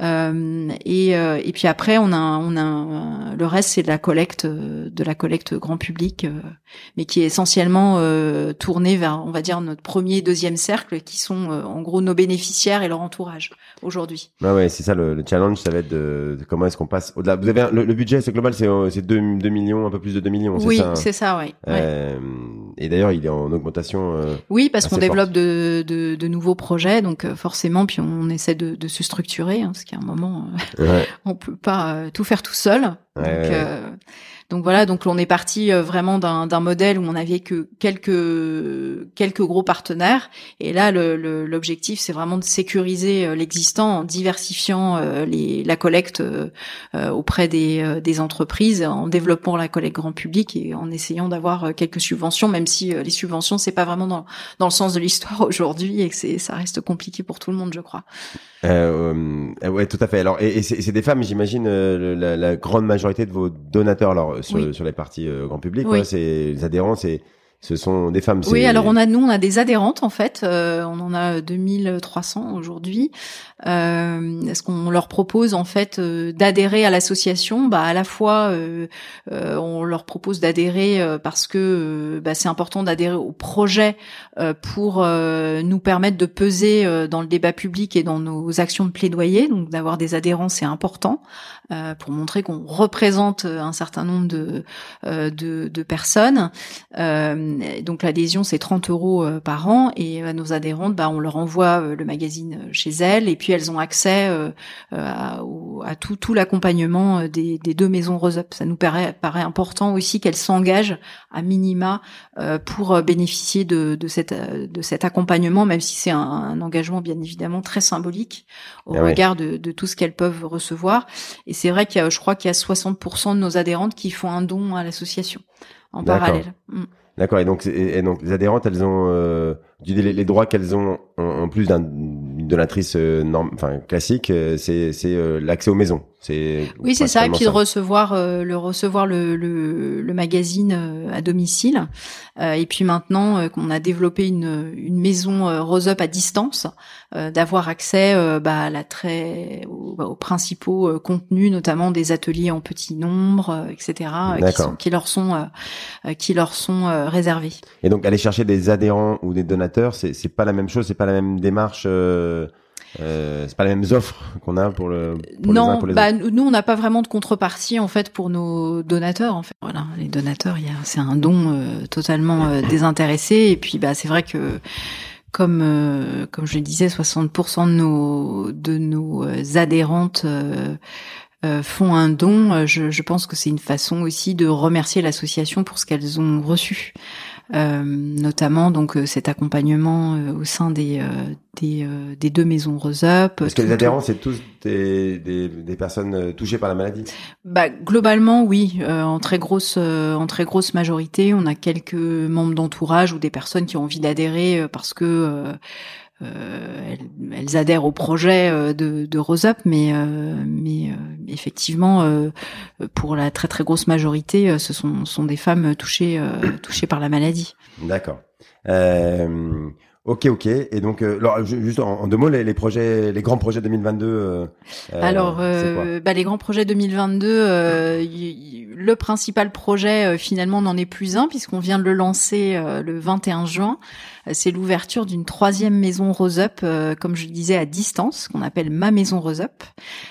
et et puis après on a, on a le reste c'est de la collecte, euh, de la collecte grand public, euh, mais qui est essentiellement euh, tournée vers, on va dire, notre premier, deuxième cercle, qui sont en gros nos bénéficiaires et leur entourage aujourd'hui. Bah ouais, c'est ça le, challenge, ça va être de, comment est-ce qu'on passe au-delà. Vous avez le, budget, c'est global, c'est c'est 2, millions, un peu plus de 2 millions. Oui, hein c'est ça, oui. et d'ailleurs, il est en augmentation. oui, parce qu'on développe de, de, de, nouveaux projets, donc forcément, puis on essaie de, de se structurer, hein, parce qu'à un moment, on peut pas euh, tout faire tout seul. donc, euh, donc voilà, donc on est parti euh, vraiment d'un modèle où on n'avait que quelques quelques gros partenaires, et là l'objectif c'est vraiment de sécuriser l'existant en diversifiant les, la collecte auprès des, des entreprises, en développant la collecte grand public et en essayant d'avoir quelques subventions, même si les subventions c'est pas vraiment dans dans le sens de l'histoire aujourd'hui et que c'est ça reste compliqué pour tout le monde, je crois. Euh, ouais, tout à fait. Alors, et, et c'est des femmes, j'imagine, la, la, grande majorité de vos donateurs, alors sur, sur les parties euh, grand public, oui. c'est les adhérents, c'est ce sont des femmes. Oui, alors on a nous on a des adhérentes en fait, euh, on en a 2300 aujourd'hui. Euh, Est-ce qu'on leur propose en fait euh, d'adhérer à l'association Bah à la fois euh, on leur propose d'adhérer parce que bah, c'est important d'adhérer au projet pour nous permettre de peser dans le débat public et dans nos actions de plaidoyer. Donc d'avoir des adhérents c'est important pour montrer qu'on représente un certain nombre de de, de personnes. Euh, donc l'adhésion c'est 30 euros euh, par an et à nos adhérentes, bah, on leur envoie euh, le magazine chez elles et puis elles ont accès à, tout, tout l'accompagnement des, deux maisons Rose Up. Ça nous paraît, paraît important aussi qu'elles s'engagent à minima pour bénéficier de, de, cette, de cet accompagnement, même si c'est un, engagement bien évidemment très symbolique au ah regard de, de, tout ce qu'elles peuvent recevoir. Et c'est vrai qu'il y a, je crois qu'il y a 60% de nos adhérentes qui font un don à l'association en parallèle. Mm. D'accord. Et donc, et, donc les adhérentes, elles ont euh, les, droits qu'elles ont en, plus d'une donatrice euh, enfin classique, euh, c'est c'est euh, l'accès aux maisons. C'est oui, c'est ça. Et puis de recevoir le recevoir le, le, le magazine à domicile. et puis maintenant qu'on a développé une une maison Rose Up à distance, d'avoir accès bah, à la très aux, bah, aux principaux contenus, notamment des ateliers en petit nombre, etc. Qui, sont, qui leur sont qui leur sont réservés. Et donc aller chercher des adhérents ou des donateurs, c'est pas la même chose, c'est pas la même démarche. Euh, euh, c'est pas les mêmes offres qu'on a pour le pour non les uns, pour les bah nous on n'a pas vraiment de contrepartie en fait pour nos donateurs en fait voilà les donateurs il y a c'est un don euh, totalement euh, désintéressé et puis bah c'est vrai que comme comme je disais 60% de nos de nos adhérentes font un don, je pense que c'est une façon aussi de remercier l'association pour ce qu'elles ont reçu. Euh, notamment donc euh, cet accompagnement euh, au sein des des, des, deux maisons Rose Up. Parce que les adhérents, c'est tous des, des, des, personnes touchées par la maladie bah, Globalement, oui. en, très grosse, en très grosse majorité, on a quelques membres d'entourage ou des personnes qui ont envie d'adhérer parce que euh, elles, adhèrent au projet euh, de, de Rose Up, mais, euh, mais effectivement, pour la très très grosse majorité, ce sont, sont des femmes touchées, touchées par la maladie. D'accord. Ok, ok. Et donc, alors, juste en, deux mots, les, projets, les grands projets 2022. alors, bah, les grands projets 2022, le principal projet finalement n'en est plus un puisqu'on vient de le lancer le 21 juin c'est l'ouverture d'une troisième maison Rose Up, euh, comme je le disais, à distance, qu'on appelle ma maison Rose Up,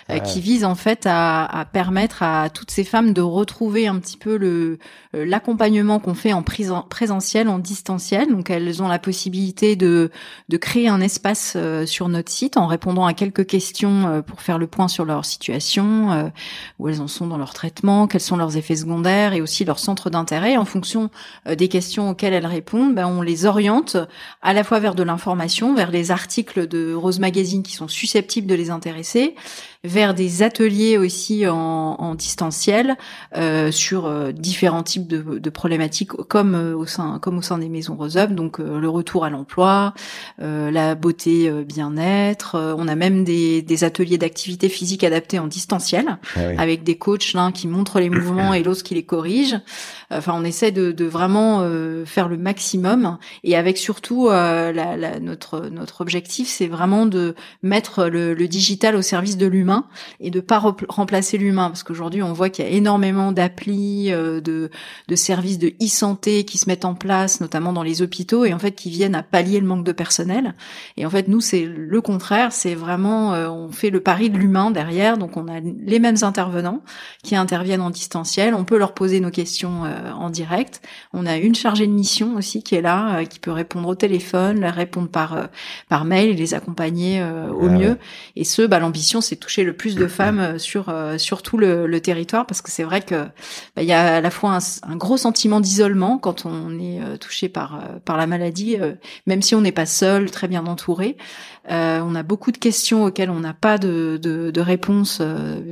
euh, ah. qui vise en fait à, permettre à toutes ces femmes de retrouver un petit peu le euh, l'accompagnement qu'on fait en présentiel, en distanciel. Donc elles ont la possibilité de de créer un espace sur notre site en répondant à quelques questions pour faire le point sur leur situation, où elles en sont dans leur traitement, quels sont leurs effets secondaires et aussi leur centre d'intérêt. En fonction des questions auxquelles elles répondent, ben, on les oriente à la fois vers de l'information, vers les articles de Rose Magazine qui sont susceptibles de les intéresser, vers des ateliers aussi en, en distanciel euh, sur euh, différents types de, de problématiques comme euh, au sein comme au sein des maisons Rose Up, donc euh, le retour à l'emploi, la beauté bien-être. on a même des, des ateliers d'activité physique adaptés en distanciel ah avec des coachs l'un qui montrent les mouvements et l'autre qui les corrige. Enfin, on essaie de, de vraiment faire le maximum et avec surtout la, la, notre notre objectif, c'est vraiment de mettre le, le digital au service de l'humain et de pas remplacer l'humain. Parce qu'aujourd'hui on voit qu'il y a énormément d'applis euh, de de services de e-santé qui se mettent en place notamment dans les hôpitaux et en fait qui viennent à pallier le manque de personnel. Et en fait nous c'est le contraire. C'est vraiment euh, on fait le pari de l'humain derrière. Donc on a les mêmes intervenants qui interviennent en distanciel. On peut leur poser nos questions euh, en direct. On a une chargée de mission aussi qui est là qui peut répondre au téléphone répondre par par mail et les accompagner au mieux. et ce bah l'ambition c'est toucher le plus de femmes euh, sur euh, sur tout le, le territoire parce que c'est vrai que bah, il y a à la fois un, un gros sentiment d'isolement quand on est euh, touché par par la maladie, même si on n'est pas seul, très bien entouré. Euh, on a beaucoup de questions auxquelles on n'a pas de, de, de réponse,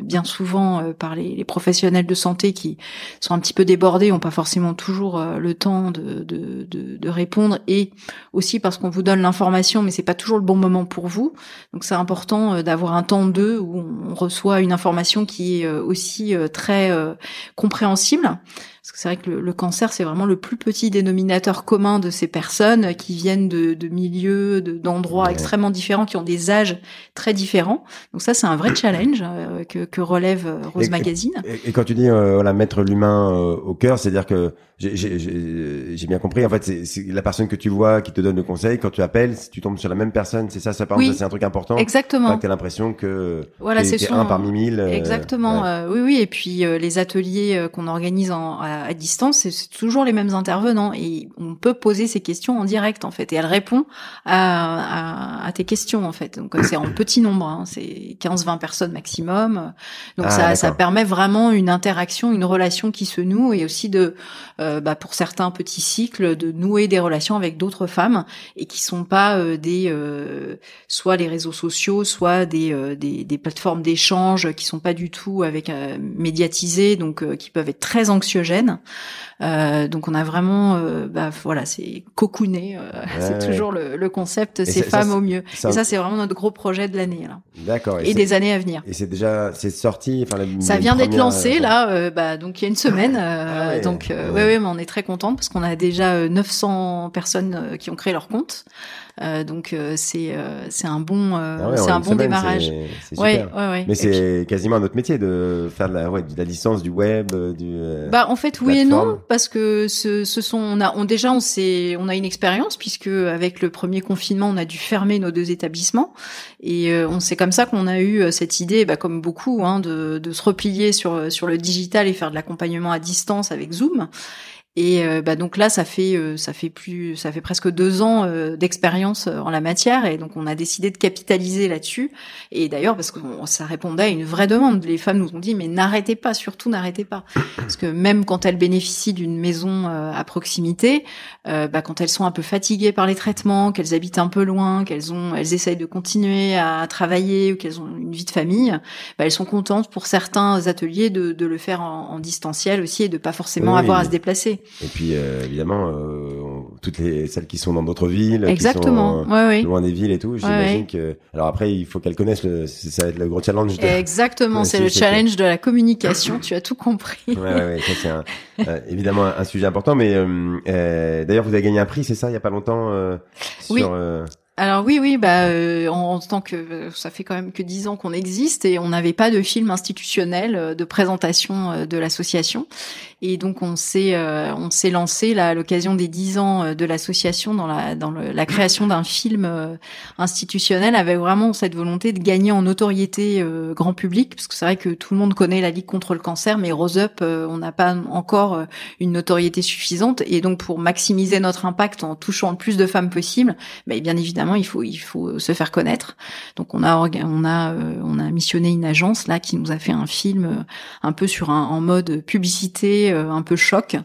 bien souvent par les, les, professionnels de santé qui sont un petit peu débordés, n'ont pas forcément toujours le temps de, de, de, répondre, et aussi parce qu'on vous donne l'information, mais c'est pas toujours le bon moment pour vous. Donc c'est important d'avoir un temps d'eux où on reçoit une information qui est euh, aussi euh, très euh, compréhensible. Parce que c'est vrai que le, cancer, c'est vraiment le plus petit dénominateur commun de ces personnes qui viennent de, de milieux, d'endroits extrêmement différents, qui ont des âges très différents. Donc ça, c'est un vrai challenge que, que, relève Rose Magazine. Et, quand tu dis voilà mettre l'humain au cœur, c'est-à-dire que j'ai bien compris. En fait, c'est la personne que tu vois qui te donne le conseil. Quand tu appelles, tu tombes sur la même personne. C'est ça, ça parle. C'est un truc important. Exactement. Tu as l'impression que voilà, c'est un parmi mille. Euh, exactement. Euh, oui, oui. Et puis euh, les ateliers qu'on organise en, à, distance, c'est toujours les mêmes intervenants et on peut poser ces questions en direct en fait. Et elle répond à, à, à tes questions en fait. Donc c'est en petit nombre. Hein, c'est 15-20 personnes maximum. Donc ah, ça, ça permet vraiment une interaction, une relation qui se noue et aussi de euh, bah, pour certains petits cycles, de nouer des relations avec d'autres femmes et qui sont pas euh, des euh, soit les réseaux sociaux, soit des, des, des plateformes d'échange qui sont pas du tout avec médiatisées, donc qui peuvent être très anxiogènes. Euh, donc on a vraiment, euh, bah, voilà, c'est cocooner, euh, c'est toujours le, le concept, ces femmes au mieux. et ça, c'est vraiment notre gros projet de l'année. D'accord. Et, des années à venir. Et c'est déjà, c'est sorti. Enfin, ça vient d'être lancé là, bah, donc il y a une semaine. Ah donc ouais. ouais, mais on est très contente parce qu'on a déjà 900 personnes qui ont créé leur compte. Euh, donc euh, c'est euh, c'est un bon ah c'est un bon démarrage. C'est ouais, ouais, Mais c'est quasiment notre métier de faire de la, ouais, de la distance du web, du. bah en fait oui et non parce que ce, ce sont on a on déjà on s'est on a une expérience puisque avec le premier confinement on a dû fermer nos deux établissements et on c'est comme ça qu'on a eu cette idée bah, comme beaucoup hein, de de se replier sur sur le digital et faire de l'accompagnement à distance avec Zoom Et euh, bah donc là, ça fait euh, ça fait plus ça fait presque deux ans euh, d'expérience en la matière, et donc on a décidé de capitaliser là-dessus. Et d'ailleurs, parce que ça répondait à une vraie demande, les femmes nous ont dit mais n'arrêtez pas, surtout n'arrêtez pas, parce que même quand elles bénéficient d'une maison à proximité, bah, quand elles sont un peu fatiguées par les traitements, qu'elles habitent un peu loin, qu'elles ont elles essayent de continuer à travailler ou qu'elles ont une vie de famille, bah, elles sont contentes pour certains ateliers de, de le faire en, en, distanciel aussi et de pas forcément avoir à se déplacer. Et puis euh, évidemment, euh, toutes les celles qui sont dans d'autres villes, exactement, qui sont, loin des villes et tout. J'imagine que. Alors après, il faut qu'elles connaissent. Le... Ça va être le gros challenge. De... Exactement, c'est le challenge de la communication. tu as tout compris. ouais, ouais, ouais c'est euh, évidemment un, sujet important. Mais euh, d'ailleurs, vous avez gagné un prix, c'est ça, il y a pas longtemps sur. Alors oui, oui, bah euh, en, tant que ça fait quand même que dix ans qu'on existe et on n'avait pas de film institutionnel euh, de présentation euh, de l'association. Et donc on s'est on s'est lancé là à l'occasion des dix ans de l'association dans la dans la création d'un film institutionnel avec vraiment cette volonté de gagner en notoriété grand public. Parce que c'est vrai que tout le monde connaît la Ligue contre le cancer mais Rose Up on n'a pas encore une notoriété suffisante. Et donc pour maximiser notre impact en touchant le plus de femmes possible, mais bien évidemment il faut il faut se faire connaître. Donc on a on a euh, on a missionné une agence là qui nous a fait un film euh, un peu sur un en mode publicité euh, un peu choc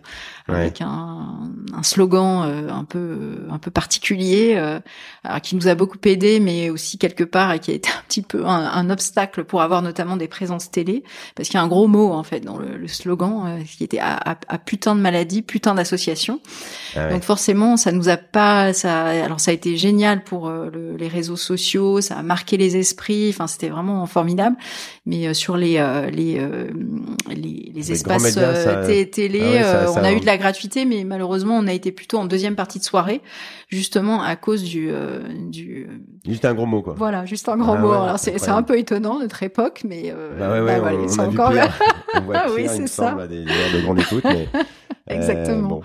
avec un, un, slogan un peu un peu particulier qui nous a beaucoup aidé mais aussi quelque part et qui a été un petit peu un, obstacle pour avoir notamment des présences télé parce qu'il y a un gros mot en fait dans le, slogan qui était à, à, putain de maladie putain d'association ah donc forcément ça nous a pas ça alors ça a été génial pour euh, les réseaux sociaux, ça a marqué les esprits. Enfin, c'était vraiment formidable. Mais euh, sur les euh, les, les, les espaces télé, ah on a eu de la gratuité, mais malheureusement, on a été plutôt en deuxième partie de soirée, justement à cause du du. Juste un gros mot, quoi. Voilà, juste un gros ah mot. Alors c'est un peu étonnant notre époque, mais bah ouais, ouais, on, encore. on voit oui, c'est ça. des de grande écoute, mais exactement. Bon.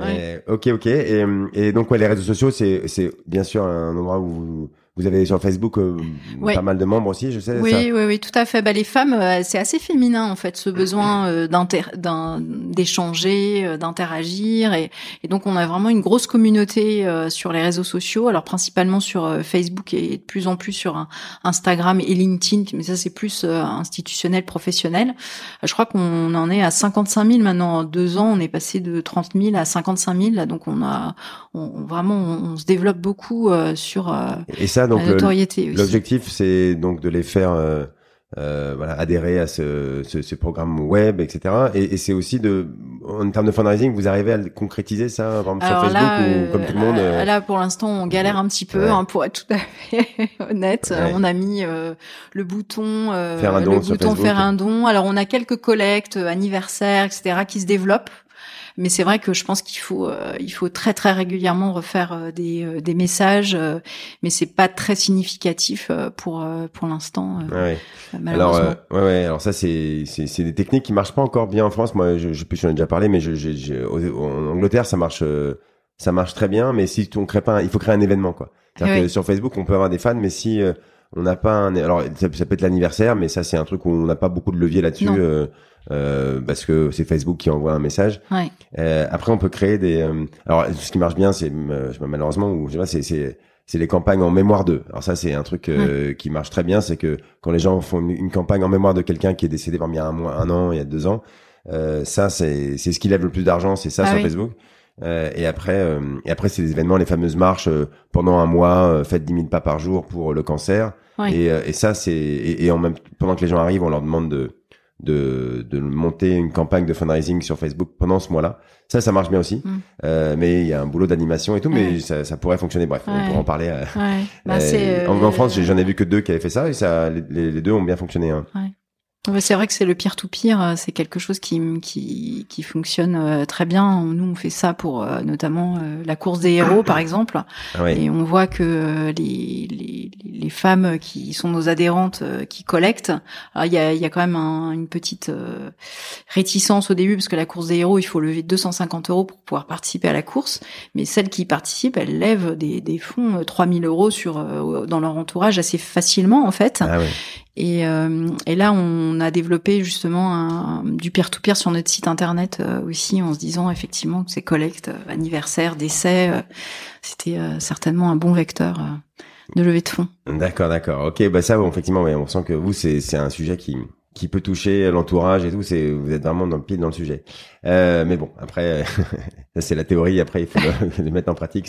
Ouais. ok, ok. Et, et donc, ouais, les réseaux sociaux, c'est, c'est bien sûr un endroit où vous avez sur Facebook euh, pas mal de membres aussi, je sais. Oui, oui, oui, tout à fait. Bah, les femmes, euh, c'est assez féminin en fait, ce besoin euh, d'échanger, euh, d'interagir, et, et, donc on a vraiment une grosse communauté sur les réseaux sociaux. Alors principalement sur Facebook et de plus en plus sur Instagram et LinkedIn, mais ça c'est plus institutionnel, professionnel. je crois qu'on en est à 55 000 maintenant. En deux ans, on est passé de 30 000 à 55 000. donc on a, on, vraiment, on, se développe beaucoup sur. et ça, donc l'objectif, c'est donc de les faire euh, euh, voilà, adhérer à ce, ce, ce, programme web, etc. Et, et c'est aussi de, en termes de fundraising, vous arrivez à concrétiser ça, par exemple, sur Facebook ou comme tout le monde. Euh, là, pour l'instant, on galère un petit peu, hein, pour être tout à fait honnête. On a mis le bouton, faire un don le bouton faire un don. Alors, on a quelques collectes, anniversaires, etc., qui se développent. Mais c'est vrai que je pense qu'il faut euh, il faut très très régulièrement refaire euh, des, euh, des messages, mais c'est pas très significatif pour pour l'instant. Ouais. Alors ouais, ouais alors ça c'est c'est des techniques qui marchent pas encore bien en France. Moi je je, j'en ai déjà parlé, mais je, je, en Angleterre ça marche ça marche très bien, mais si on crée pas, il faut créer un événement quoi. C'est-à-dire que sur Facebook on peut avoir des fans, mais si on n'a pas un alors ça, peut être l'anniversaire mais ça c'est un truc où on n'a pas beaucoup de levier là-dessus euh, euh, parce que c'est Facebook qui envoie un message ouais. euh, après on peut créer des euh, alors ce qui marche bien c'est euh, malheureusement ou je sais pas c'est c'est les campagnes en mémoire d'eux. Alors ça, c'est un truc qui marche très bien, c'est que quand les gens font une, campagne en mémoire de quelqu'un qui est décédé parmi un mois, un an, il y a deux ans, ça, c'est c'est ce qui lève le plus d'argent, c'est ça ah sur Facebook. Euh, et après, euh, et après c'est des événements, les fameuses marches euh, pendant un mois, faites 10 000 pas par jour pour le cancer. Et, et, ça, c'est et, en même pendant que les gens arrivent, on leur demande de de, de monter une campagne de fundraising sur Facebook pendant ce mois-là. Ça, ça marche bien aussi. Mm. Euh, mais il y a un boulot d'animation et tout, mais ça, ça, pourrait fonctionner. Bref, on pourra en parler. Bah, en, en, France, j'en ai vu que deux qui avaient fait ça et ça, les, les deux ont bien fonctionné. Hein. C'est vrai que c'est le pire tout pire, euh, c'est quelque chose qui, qui, qui fonctionne euh, très bien. Nous, on fait ça pour euh, notamment la course des héros, par exemple. Ah et on voit que les, les, les, femmes qui sont nos adhérentes, qui collectent, il y a, y a quand même une petite réticence au début, parce que la course des héros, il faut lever 250 euros pour pouvoir participer à la course. Mais celles qui participent, elles lèvent des, des fonds, 3000 euros sur, dans leur entourage assez facilement, en fait. Ah et, et là, on on a développé justement du peer-to-peer sur notre site internet aussi, en se disant effectivement que ces collectes anniversaires, décès, c'était certainement un bon vecteur de levée de fonds. D'accord, d'accord. Ok, bah ça, effectivement, on sent que vous, c'est un sujet qui peut toucher l'entourage et tout. Vous êtes vraiment dans le pile dans le sujet. Euh, mais bon, après, c'est la théorie. Après, il faut le, mettre en pratique.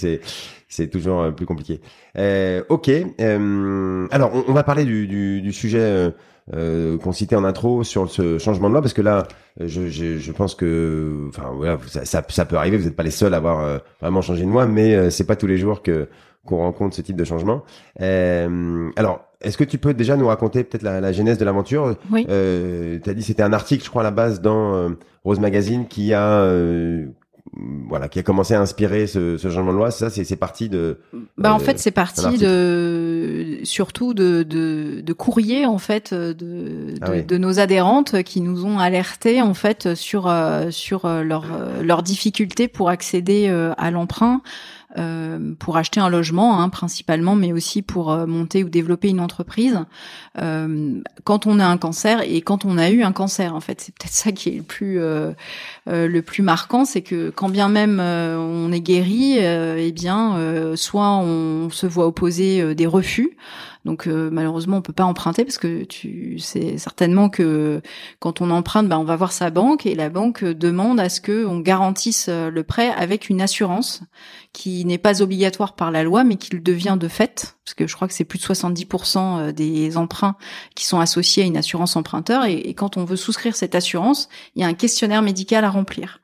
C'est toujours euh, plus compliqué. Euh, ok. Euh, alors, on, va parler du sujet. Euh, euh, qu'on citait en intro sur ce changement de loi parce que là je, je, je pense que enfin voilà ça, ça, ça, peut arriver vous n'êtes pas les seuls à avoir vraiment changé de loi mais c'est pas tous les jours que qu'on rencontre ce type de changement. Euh, alors, est-ce que tu peux déjà nous raconter peut-être la, la, genèse de l'aventure? Oui. Euh, tu as dit c'était un article, je crois, à la base dans euh, Rose Magazine qui a euh, voilà, qui a commencé à inspirer ce, ce changement de loi. Ça, c'est parti de. Bah en fait, c'est parti de surtout de, de, de courriers en fait de, de, ah de, nos adhérentes qui nous ont alerté en fait sur sur leur leurs difficultés pour accéder à l'emprunt. Euh, pour acheter un logement hein, principalement, mais aussi pour euh, monter ou développer une entreprise. Euh, quand on a un cancer et quand on a eu un cancer, en fait, c'est peut-être ça qui est le plus le plus marquant, c'est que quand bien même on est guéri, eh bien, soit on se voit opposer des refus. Donc euh, malheureusement, on peut pas emprunter parce que tu sais certainement que quand on emprunte, bah, on va voir sa banque et la banque demande à ce que on garantisse euh, le prêt avec une assurance qui n'est pas obligatoire par la loi, mais qui le devient de fait, parce que je crois que c'est plus de 70% euh, des emprunts qui sont associés à une assurance emprunteur. et quand on veut souscrire cette assurance, il y a un questionnaire médical à remplir.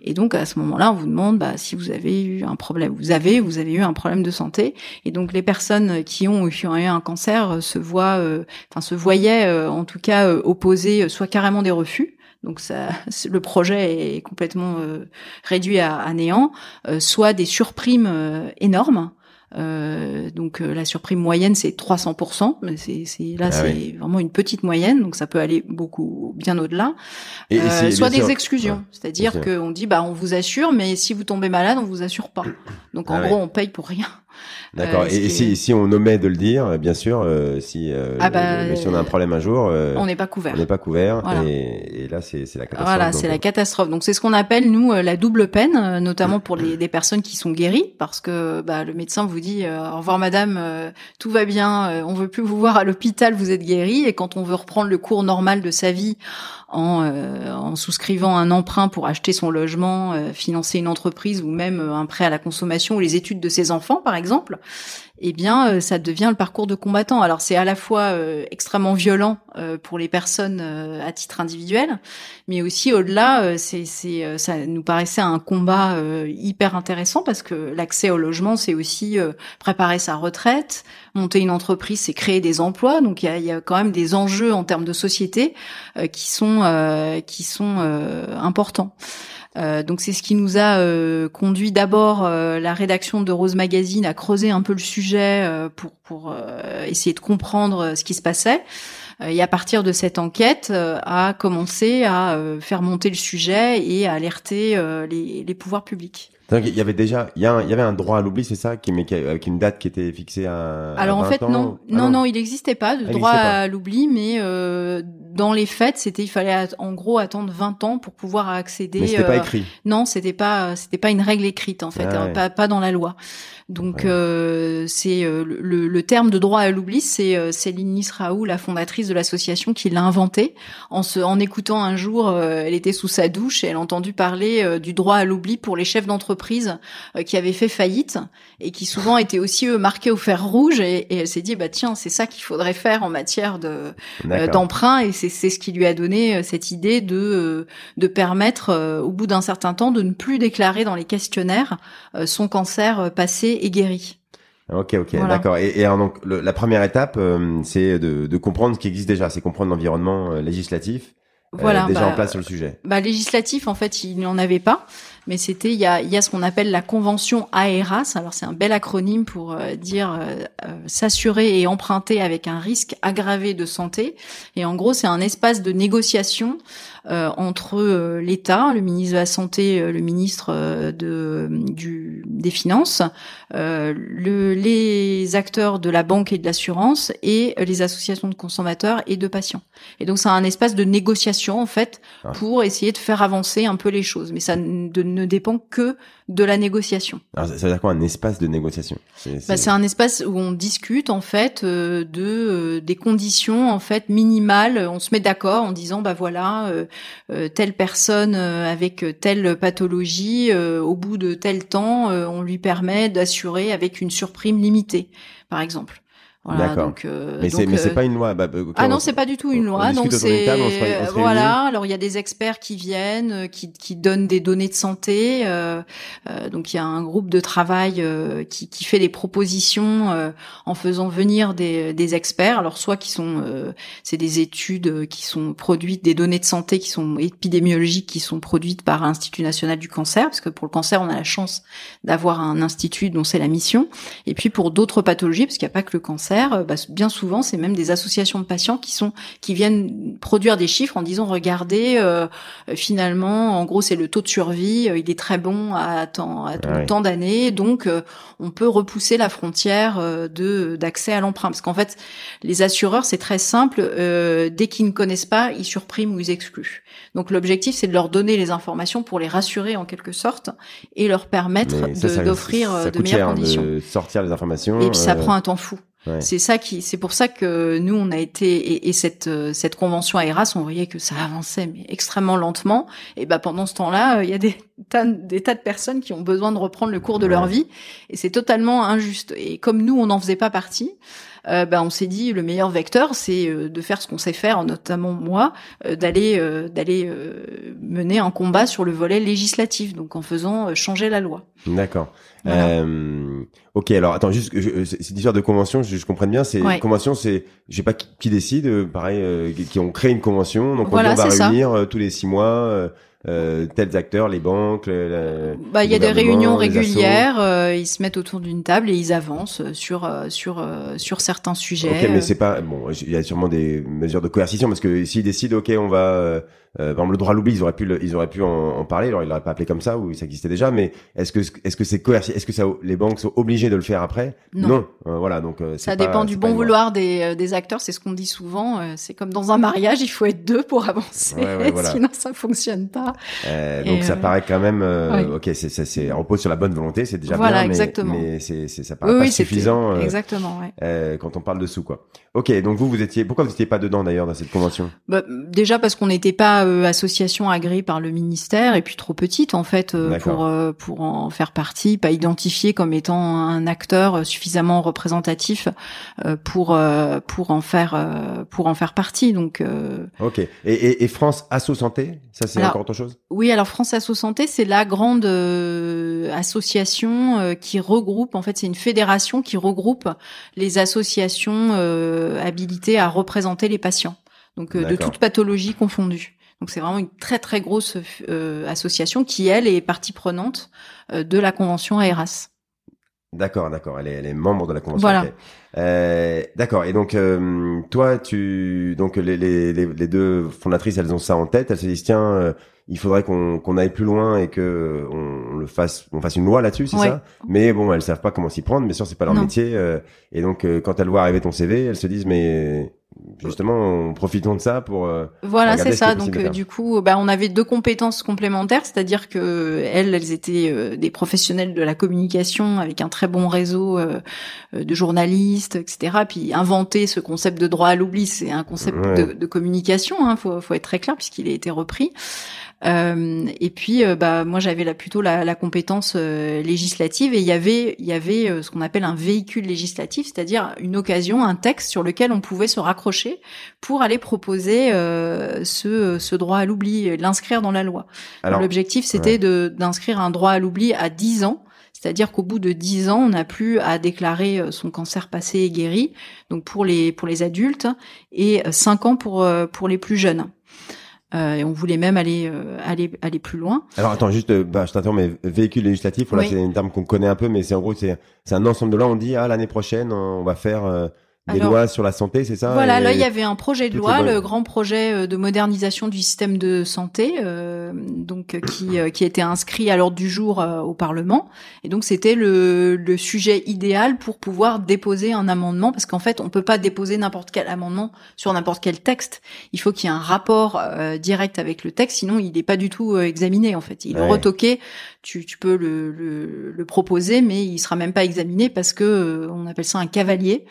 Et donc à ce moment-là, on vous demande bah, si vous avez eu un problème. Vous avez, vous avez eu un problème de santé. Et donc les personnes qui ont, eu un cancer euh, se voient, euh, enfin se voyaient euh, en tout cas opposer soit carrément des refus. Donc ça, le projet est complètement réduit à néant, soit des surprimes énormes. Euh, donc euh, la surprime moyenne c'est 300%, mais c'est, c'est là ah c'est vraiment une petite moyenne, donc ça peut aller beaucoup bien au-delà. Euh, soit des exclusions, c'est-à-dire qu'on dit bah on vous assure, mais si vous tombez malade on vous assure pas. Donc en ah gros on paye pour rien. D'accord. Euh, et, si, si on omet de le dire, bien sûr, euh, si, euh, ah bah, si on a un problème un jour, on n'est pas couvert. On n'est pas couvert. Et, et, là, c'est la catastrophe. Voilà, c'est la catastrophe. Donc c'est ce qu'on appelle nous la double peine, notamment pour les des personnes qui sont guéries, parce que bah, le médecin vous dit au revoir madame, tout va bien, on veut plus vous voir à l'hôpital, vous êtes guérie. Et quand on veut reprendre le cours normal de sa vie en, en souscrivant un emprunt pour acheter son logement, financer une entreprise ou même un prêt à la consommation ou les études de ses enfants, par exemple, eh bien, euh, ça devient le parcours de combattant. Alors, c'est à la fois euh, extrêmement violent euh, pour les personnes à titre individuel, mais aussi au-delà, c'est, c'est, ça nous paraissait un combat hyper intéressant parce que l'accès au logement, c'est aussi préparer sa retraite, monter une entreprise, c'est créer des emplois. Donc, il y a, y a, quand même des enjeux en termes de société qui sont qui sont importants. Euh, donc c'est ce qui nous a euh, conduit d'abord euh, la rédaction de Rose Magazine à creuser un peu le sujet pour, essayer de comprendre ce qui se passait. Et à partir de cette enquête, à commencer à faire monter le sujet et à alerter les pouvoirs publics. Il y avait déjà, il y, a il y avait un droit à l'oubli, c'est ça, qui, mais avec une date qui était fixée à. Alors en fait, non, ah non, non, il n'existait pas de droit à l'oubli, mais euh, dans les faits, c'était, il fallait en gros attendre 20 ans pour pouvoir accéder. Mais c'était pas euh, écrit. Non, c'était pas, c'était pas une règle écrite en fait, ah hein, pas, pas dans la loi. Donc euh, c'est euh, le, le, terme de droit à l'oubli, c'est euh, Céline Nisraou, la fondatrice de l'association, qui l'a inventé en se, en écoutant un jour, elle était sous sa douche et elle a entendu parler du droit à l'oubli pour les chefs d'entreprise qui avaient fait faillite et qui souvent étaient aussi eux marqués au fer rouge et, et elle s'est dit bah tiens c'est ça qu'il faudrait faire en matière de d'emprunt et c'est c'est ce qui lui a donné cette idée de de permettre au bout d'un certain temps de ne plus déclarer dans les questionnaires son cancer passé et guéri. Ok, ok, d'accord. Et, et, alors donc la première étape, euh, c'est de, de, comprendre ce qui existe déjà, c'est comprendre l'environnement euh, législatif. Euh, voilà, déjà en bah, place sur le sujet. Bah législatif, en fait, il n'y en avait pas. Mais c'était il y a, ce qu'on appelle la convention AERAS. Alors c'est un bel acronyme pour dire s'assurer et emprunter avec un risque aggravé de santé. Et en gros, c'est un espace de négociation euh, entre euh, l'État, le ministre de la Santé, euh, le ministre de, du, des Finances, le, les acteurs de la banque et de l'assurance et les associations de consommateurs et de patients. Et donc c'est un espace de négociation en fait ah. pour essayer de faire avancer un peu les choses, mais ça ne dépend que de la négociation. Alors ça veut dire quoi un espace de négociation? C'est bah, un espace où on discute en fait de des conditions en fait minimales. On se met d'accord en disant bah voilà euh, telle personne euh, avec telle pathologie, euh, au bout de tel temps, on lui permet d'assurer avec une surprime limitée, par exemple. Voilà, donc, euh, mais c'est mais c'est pas une loi. Bah, bah ah non, c'est pas du tout une loi. donc c'est voilà. Alors il y a des experts qui viennent, euh, qui qui donnent des données de santé. Euh, euh donc il y a un groupe de travail euh, qui qui fait des propositions en faisant venir des des experts. Alors soit qui sont c'est des études qui sont produites, des données de santé qui sont épidémiologiques qui sont produites par l'Institut national du cancer, parce que pour le cancer on a la chance d'avoir un institut dont c'est la mission. Et puis pour d'autres pathologies, parce qu'il n'y a pas que le cancer euh, bah, bien souvent, c'est même des associations de patients qui sont qui viennent produire des chiffres en disant regardez, euh, finalement, en gros, c'est le taux de survie, euh, il est très bon à tant à tant d'années, donc on peut repousser la frontière de d'accès à l'emprunt parce qu'en fait, les assureurs, c'est très simple, dès qu'ils ne connaissent pas, ils surpriment ou ils excluent. Donc l'objectif, c'est de leur donner les informations pour les rassurer en quelque sorte et leur permettre d'offrir de, meilleures conditions. De sortir les informations. Et puis ça prend un temps fou. C'est ça qui, c'est pour ça que nous on a été et, cette euh, cette convention AERAS, on voyait que ça avançait mais extrêmement lentement. Et ben pendant ce temps-là, il y a des tas des tas de personnes qui ont besoin de reprendre le cours de leur vie et c'est totalement injuste. Et comme nous on n'en faisait pas partie, euh, ben on s'est dit le meilleur vecteur c'est euh, de faire ce qu'on sait faire, notamment moi, euh, d'aller d'aller mener un combat sur le volet législatif, donc en faisant changer la loi. D'accord. ok, alors attends, juste cette histoire de convention, je, je comprends bien, c'est convention, c'est je sais pas qui, décide, pareil, qui ont créé une convention, donc on va réunir tous les six mois euh, tels acteurs, les banques. bah, il y a des réunions régulières. Euh, ils se mettent autour d'une table et ils avancent sur euh, sur euh, sur certains sujets. Ok, mais c'est pas bon. Il y a sûrement des mesures de coercition parce que s'ils décident, ok, on va euh, par exemple, le droit à l'oubli, ils auraient pu, ils auraient pu en, en, parler. Alors, ils l'auraient pas appelé comme ça ou ça existait déjà. Mais est-ce que, est-ce que c'est coercitif Est-ce que ça, les banques sont obligées de le faire après? Non. Euh, voilà. Donc, euh, ça dépend du bon vouloir des, euh, des acteurs. C'est ce qu'on dit souvent. c'est comme dans un mariage, il faut être deux pour avancer. Ouais, ouais, voilà. Sinon, ça fonctionne pas. Donc, ça paraît quand même. Ok, c'est, c'est, c'est repose sur la bonne volonté. C'est déjà voilà, bien. exactement. Mais, c'est, c'est, ça paraît pas suffisant. exactement. Ouais. quand on parle de sous, quoi. Ok. Donc vous, vous étiez. Pourquoi vous n'étiez pas dedans d'ailleurs dans cette convention? Bah, Déjà parce qu'on n'était pas association agréée par le ministère et puis trop petite en fait euh, pour euh, pour en faire partie, pas identifiée comme étant un acteur suffisamment représentatif euh, pour pour en faire pour en faire partie. Donc ok. Et, et, et France Asso Santé, ça c'est encore autre chose Oui, alors France Asso Santé, c'est la grande association qui regroupe en fait c'est une fédération qui regroupe les associations habilitées à représenter les patients donc de toute pathologie confondue. Donc c'est vraiment une très très grosse euh, association qui elle est partie prenante euh, de la convention AERAS. D'accord, d'accord. Elle est, elle est membre de la convention. Voilà. Euh, d'accord. Et donc euh, toi, tu donc les, les, les, deux fondatrices, elles ont ça en tête. Elles se disent tiens, il faudrait qu'on qu'on aille plus loin et que on le fasse, on fasse une loi là-dessus, c'est ça? Mais bon, elles savent pas comment s'y prendre. Bien sûr, c'est pas leur métier. et donc quand elles voient arriver ton CV, elles se disent mais justement, profitons de ça pour. Euh, voilà, c'est ça. Donc euh, du coup, bah, on avait deux compétences complémentaires, c'est-à-dire que elles, elles étaient euh, des professionnels de la communication avec un très bon réseau de journalistes, etc. Puis inventer ce concept de droit à l'oubli, c'est un concept de, de, communication. Hein, faut, faut être très clair puisqu'il a été repris. Euh, et puis, euh, bah, moi, j'avais là plutôt la, la compétence euh, législative et il y avait, il y avait ce qu'on appelle un véhicule législatif, c'est-à-dire une occasion, un texte sur lequel on pouvait se raccrocher pour aller proposer ce, ce droit à l'oubli, l'inscrire dans la loi. L'objectif, c'était de d'inscrire un droit à l'oubli à 10 ans. C'est-à-dire qu'au bout de 10 ans, on n'a plus à déclarer son cancer passé et guéri, donc pour les pour les adultes, et 5 ans pour pour les plus jeunes. Euh, et on voulait même aller euh, aller aller plus loin. Alors attends, juste, euh, bah, je t'interromps, mais véhicule législatif, voilà, c'est un terme qu'on connaît un peu, mais c'est en gros, c'est un ensemble de lois. On dit ah l'année prochaine, on va faire des lois sur la santé, c'est ça Voilà, là il y avait un projet de loi, le grand projet euh, de modernisation du système de santé, euh, donc euh, qui euh, qui était inscrit à l'ordre du jour au Parlement, et donc c'était le, le sujet idéal pour pouvoir déposer un amendement, parce qu'en fait on peut pas déposer n'importe quel amendement sur n'importe quel texte. Il faut qu'il y ait un rapport direct avec le texte, sinon il n'est pas du tout examiné en fait. Il est retoqué. Tu, tu peux le, le, le, proposer, mais il sera même pas examiné parce que on appelle ça un cavalier.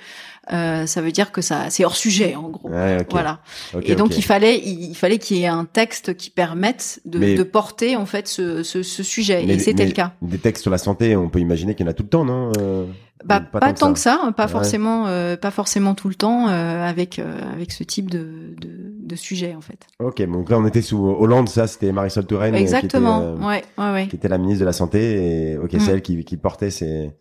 Euh, ça veut dire que ça c'est hors sujet en gros. Voilà. et donc il fallait il, fallait qu'il y ait un texte qui permette de, de porter en fait ce, ce, ce sujet et c'était le cas. Des textes sur la santé, on peut imaginer qu'il y en a tout le temps, non euh, bah, pas, tant, que ça, hein, pas forcément, euh, pas forcément tout le temps euh, avec avec ce type de, de, de, sujet en fait. Ok, donc là on était sous Hollande, ça c'était Marisol Touraine, exactement, qui était, ouais, ouais, ouais, qui était la ministre de la santé et ok, c'est mm. elle qui, qui portait ces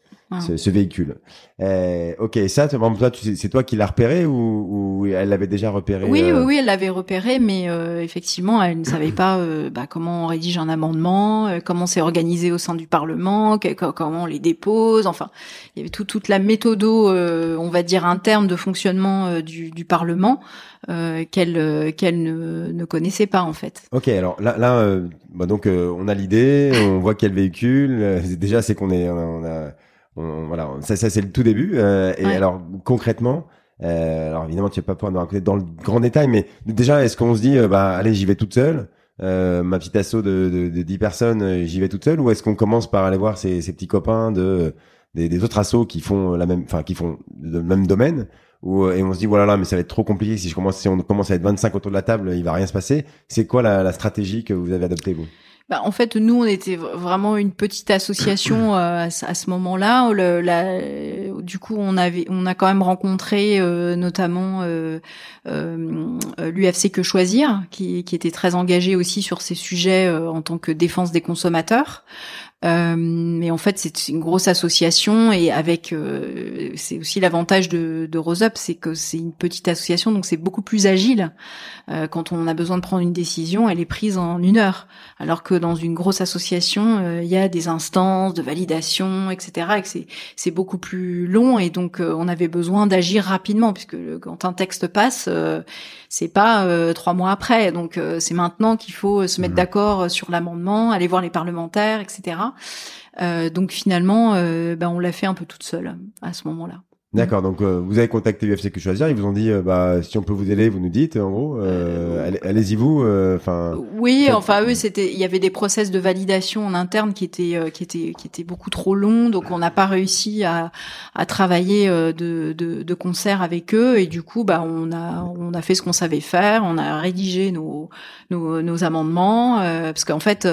ce, véhicule. Euh, ok, ça, toi, c'est toi qui l'as repéré ou, ou, elle l'avait déjà repéré Oui, euh... oui, oui, elle l'avait repéré, mais euh, effectivement, elle ne savait pas euh, bah, comment on rédige un amendement, euh, comment c'est organisé au sein du Parlement, comment on les dépose. Enfin, il y avait tout, toute la méthodo, on va dire interne de fonctionnement du, du, Parlement. qu'elle qu'elle ne, ne, connaissait pas en fait. Ok, alors là, là bah donc on a l'idée, on voit quel véhicule. déjà, c'est qu'on est, on a voilà, ça, ça c'est le tout début. Euh, et alors concrètement, euh, alors évidemment tu vas pas pouvoir nous raconter dans le grand détail, mais déjà est-ce qu'on se dit, euh, bah allez j'y vais toute seule, euh, ma petite asso de, de, de 10 personnes, euh, j'y vais toute seule, ou est-ce qu'on commence par aller voir ses, ses petits copains de des, des, autres assos qui font la même, enfin qui font le même domaine, ou et on se dit voilà là mais ça va être trop compliqué si je commence si on commence à être 25 autour de la table, il va rien se passer. C'est quoi la, la stratégie que vous avez adoptée vous? Bah, en fait, nous, on était vraiment une petite association euh, à, ce moment-là. du coup, on avait, on a quand même rencontré euh, notamment euh, l'UFC Que Choisir, qui, qui était très engagé aussi sur ces sujets en tant que défense des consommateurs. Euh, mais en fait, c'est une grosse association et avec, euh, c'est aussi l'avantage de, de Rose Up, c'est que c'est une petite association, donc c'est beaucoup plus agile. Euh, quand on a besoin de prendre une décision, elle est prise en une heure, alors que dans une grosse association, euh, il y a des instances de validation, etc. Et c'est c'est beaucoup plus long et donc euh, on avait besoin d'agir rapidement puisque quand un texte passe, c'est pas trois mois après, donc c'est maintenant qu'il faut se mettre mmh. d'accord sur l'amendement, aller voir les parlementaires, etc. Euh, donc finalement, euh, ben, on l'a fait un peu toute seule à ce moment-là. D'accord, donc euh, vous avez contacté l'UFC Que Choisir, ils vous ont dit euh, bah si on peut vous aider, vous nous dites en gros, euh, allez-y vous, enfin. oui, enfin eux c'était, il y avait des process de validation en interne qui étaient qui étaient qui étaient beaucoup trop longs, donc on n'a pas réussi à, à travailler de, de, de concert avec eux et du coup bah on a on a fait ce qu'on savait faire, on a rédigé nos nos, nos amendements parce qu'en fait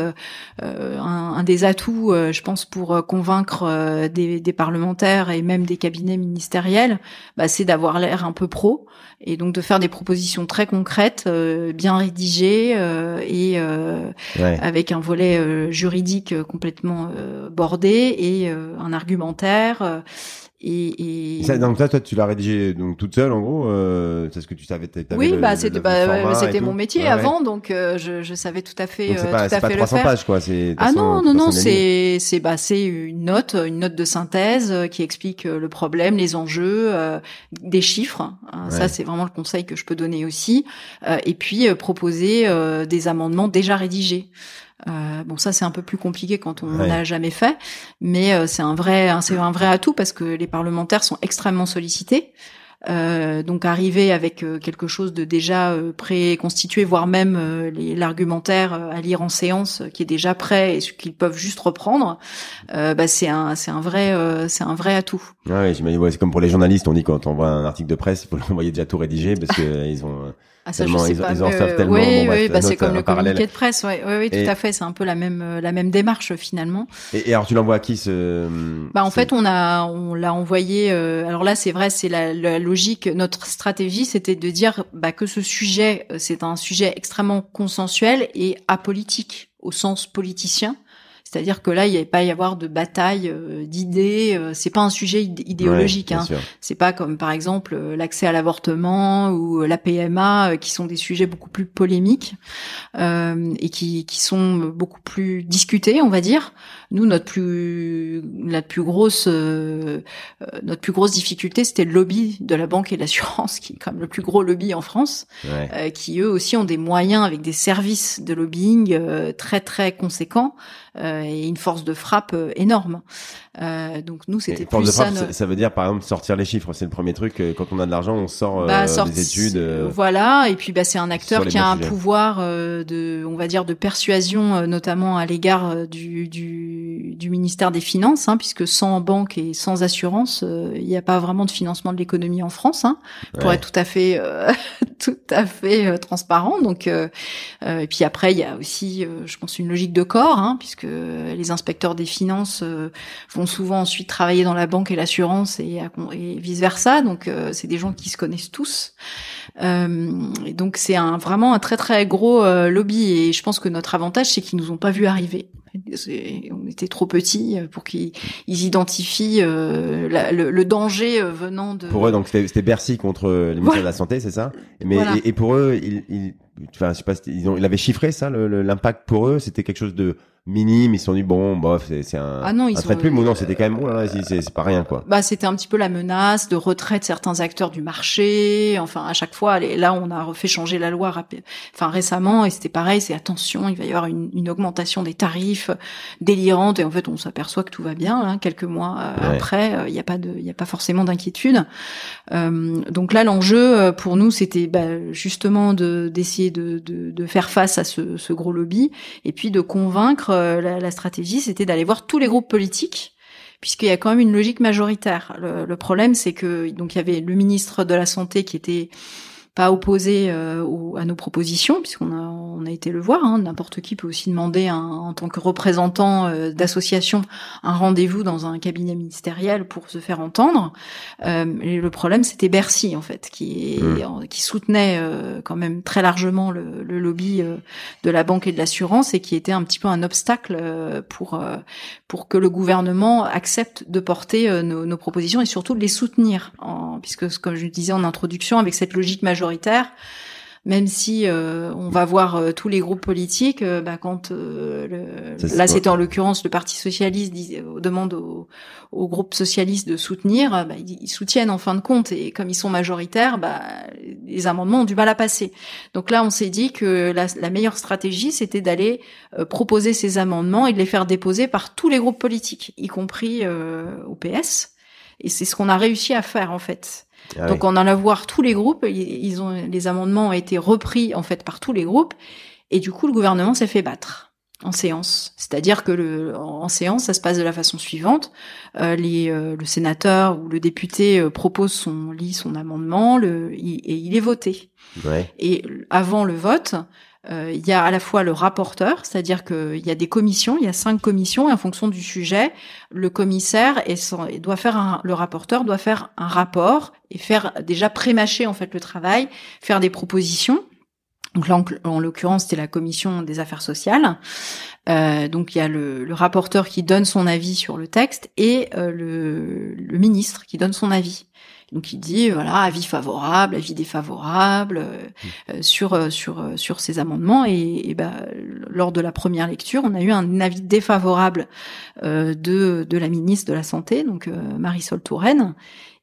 un, un, des atouts, je pense pour convaincre des, des parlementaires et même des cabinets ministériels bah, c'est d'avoir l'air un peu pro et donc de faire des propositions très concrètes, euh, bien rédigées euh, et euh, avec un volet juridique complètement bordé et un argumentaire et, et... Ça, donc ça, toi, tu l'as rédigé donc toute seule, en gros. Euh, c'est ce que tu savais. Oui, bah c'était bah, c'était mon métier avant, donc euh, je, je savais tout à fait. c'est pas, tout pas 300 pages, quoi. C'est ah non, non, non, c'est c'est bah c'est une note, une note de synthèse euh, qui explique euh, le problème, les enjeux, des chiffres. Hein, ça, c'est vraiment le conseil que je peux donner aussi. et puis proposer des amendements déjà rédigés. Euh, bon, ça c'est un peu plus compliqué quand on n'a jamais fait, mais euh, c'est un vrai, c'est un vrai atout parce que les parlementaires sont extrêmement sollicités. Euh, donc arriver avec euh, quelque chose de déjà euh, préconstitué, voire même l'argumentaire à lire en séance qui est déjà prêt et ce qu'ils peuvent juste reprendre, bah, c'est un c'est un vrai c'est un vrai atout. Ouais, j'imagine. Ouais, c'est comme pour les journalistes, on dit quand on voit un article de presse, il faut l'envoyer déjà tout rédigé parce que ils ont ah, ça, je sais pas. Ils, en savent tellement. Oui, oui, bah, c'est comme le communiqué de presse. Oui, oui, oui, tout à fait. C'est un peu la même, euh, la même démarche finalement. Et, et alors, tu l'envoies à qui ce Bah, en fait, on a, on l'a envoyé. Euh, alors là, c'est vrai, c'est la, la, logique. Notre stratégie, c'était de dire bah, que ce sujet, euh, c'est un sujet extrêmement consensuel et apolitique au sens politicien. C'est-à-dire que là, il n'y avait pas y avoir de bataille euh, d'idées. Euh, c'est pas un sujet idéologique. hein. C'est pas comme par exemple euh, l'accès à l'avortement ou la PMA, qui sont des sujets beaucoup plus polémiques et qui, qui sont beaucoup plus discutés, on va dire. Nous, notre plus notre plus grosse notre plus grosse difficulté, c'était le lobby de la banque et de l'assurance, qui est comme le plus gros lobby en France, qui eux aussi ont des moyens avec des services de lobbying très très conséquents. Euh, et une force de frappe euh, énorme. Euh, donc nous, c'était plus de frappe, ça. Ça veut dire par exemple sortir les chiffres. C'est le premier truc. Quand on a de l'argent, on sort bah, des études. Voilà. Et puis bah, c'est un acteur qui a un pouvoir de, on va dire, de persuasion, notamment à l'égard du, du, du, ministère des Finances, hein, puisque sans banque et sans assurance, il n'y a pas vraiment de financement de l'économie en France. Hein, pour être tout à fait, tout à fait transparent. Donc et puis après, il y a aussi, je pense, une logique de corps, hein, puisque les inspecteurs des finances euh, vont souvent ensuite travailler dans la banque et l'assurance et, vice versa. Donc euh, c'est des gens qui se connaissent tous. Euh, et donc c'est un, vraiment un très très gros lobby et je pense que notre avantage c'est qu'ils nous ont pas vu arriver. On était trop petits pour qu'ils identifient le, danger venant de. Pour eux, donc c'était Bercy contre le ministère de la santé, c'est ça? Mais et, pour eux, ils, enfin, je sais pas, ils, ont, ils avaient chiffré ça, l'impact pour eux, c'était quelque chose de minime, ils se sont dit bon, bof, c'est un, ah non, ils un trait de plume, ou non, c'était quand même, oh là c'est pas rien quoi. Bah c'était un petit peu la menace de retrait de certains acteurs du marché. Enfin, à chaque fois, là, on a refait changer la loi, enfin récemment, et c'était pareil, c'est attention, il va y avoir une, une, augmentation des tarifs délirante, et en fait, on s'aperçoit que tout va bien. Hein, quelques mois euh, après, euh, il n'y a pas de, il y a pas forcément d'inquiétude. Euh, donc là, l'enjeu euh, pour nous, c'était bah, justement de d'essayer de, de, de, faire face à ce, ce gros lobby, et puis de convaincre euh, la, stratégie, c'était d'aller voir tous les groupes politiques puisqu'il y a quand même une logique majoritaire. Le, le problème, c'est que donc il y avait le ministre de la santé qui était pas opposé euh, à nos propositions, puisqu'on a, on a été le voir. Hein. N'importe qui peut aussi demander en tant que représentant euh, d'association un rendez-vous dans un cabinet ministériel pour se faire entendre. Euh, et le problème, c'était Bercy en fait, qui, mmh. qui soutenait euh, quand même très largement le, le lobby de la banque et de l'assurance et qui était un petit peu un obstacle pour pour que le gouvernement accepte de porter nos, nos, propositions et surtout de les soutenir, en, puisque comme je disais en introduction, avec cette logique majoritaire même si euh, on va voir euh, tous les groupes politiques, euh, bah, quand là c'était en l'occurrence le Parti socialiste demande au, au, groupe socialiste de soutenir, bah, ils, soutiennent en fin de compte et comme ils sont majoritaires, bah, les amendements ont du mal à passer. Donc là on s'est dit que la, la meilleure stratégie c'était d'aller proposer ces amendements et de les faire déposer par tous les groupes politiques, y compris au PS. Et c'est ce qu'on a réussi à faire en fait. Ah Donc on en a voir tous les groupes, ils ont les amendements ont été repris en fait par tous les groupes et du coup le gouvernement s'est fait battre en séance. C'est-à-dire que le, en séance, ça se passe de la façon suivante. Euh, les, euh, le sénateur ou le député euh, propose son lit son amendement le, et il est voté. Ouais. Et avant le vote, il y a à la fois le rapporteur, c'est-à-dire qu'il y a des commissions, il y a cinq commissions, et en fonction du sujet, le commissaire et doit faire un, le rapporteur doit faire un rapport et faire déjà prémâcher en fait le travail, faire des propositions. Donc là, en, l'occurrence, c'était la commission des affaires sociales. Euh, donc il y a le, le, rapporteur qui donne son avis sur le texte et euh, le, le ministre qui donne son avis. Donc il dit voilà avis favorable, avis défavorable euh, euh, sur euh, sur sur ces amendements et, et ben lors de la première lecture, on a eu un avis défavorable de de la ministre de la santé, donc Marisol Touraine.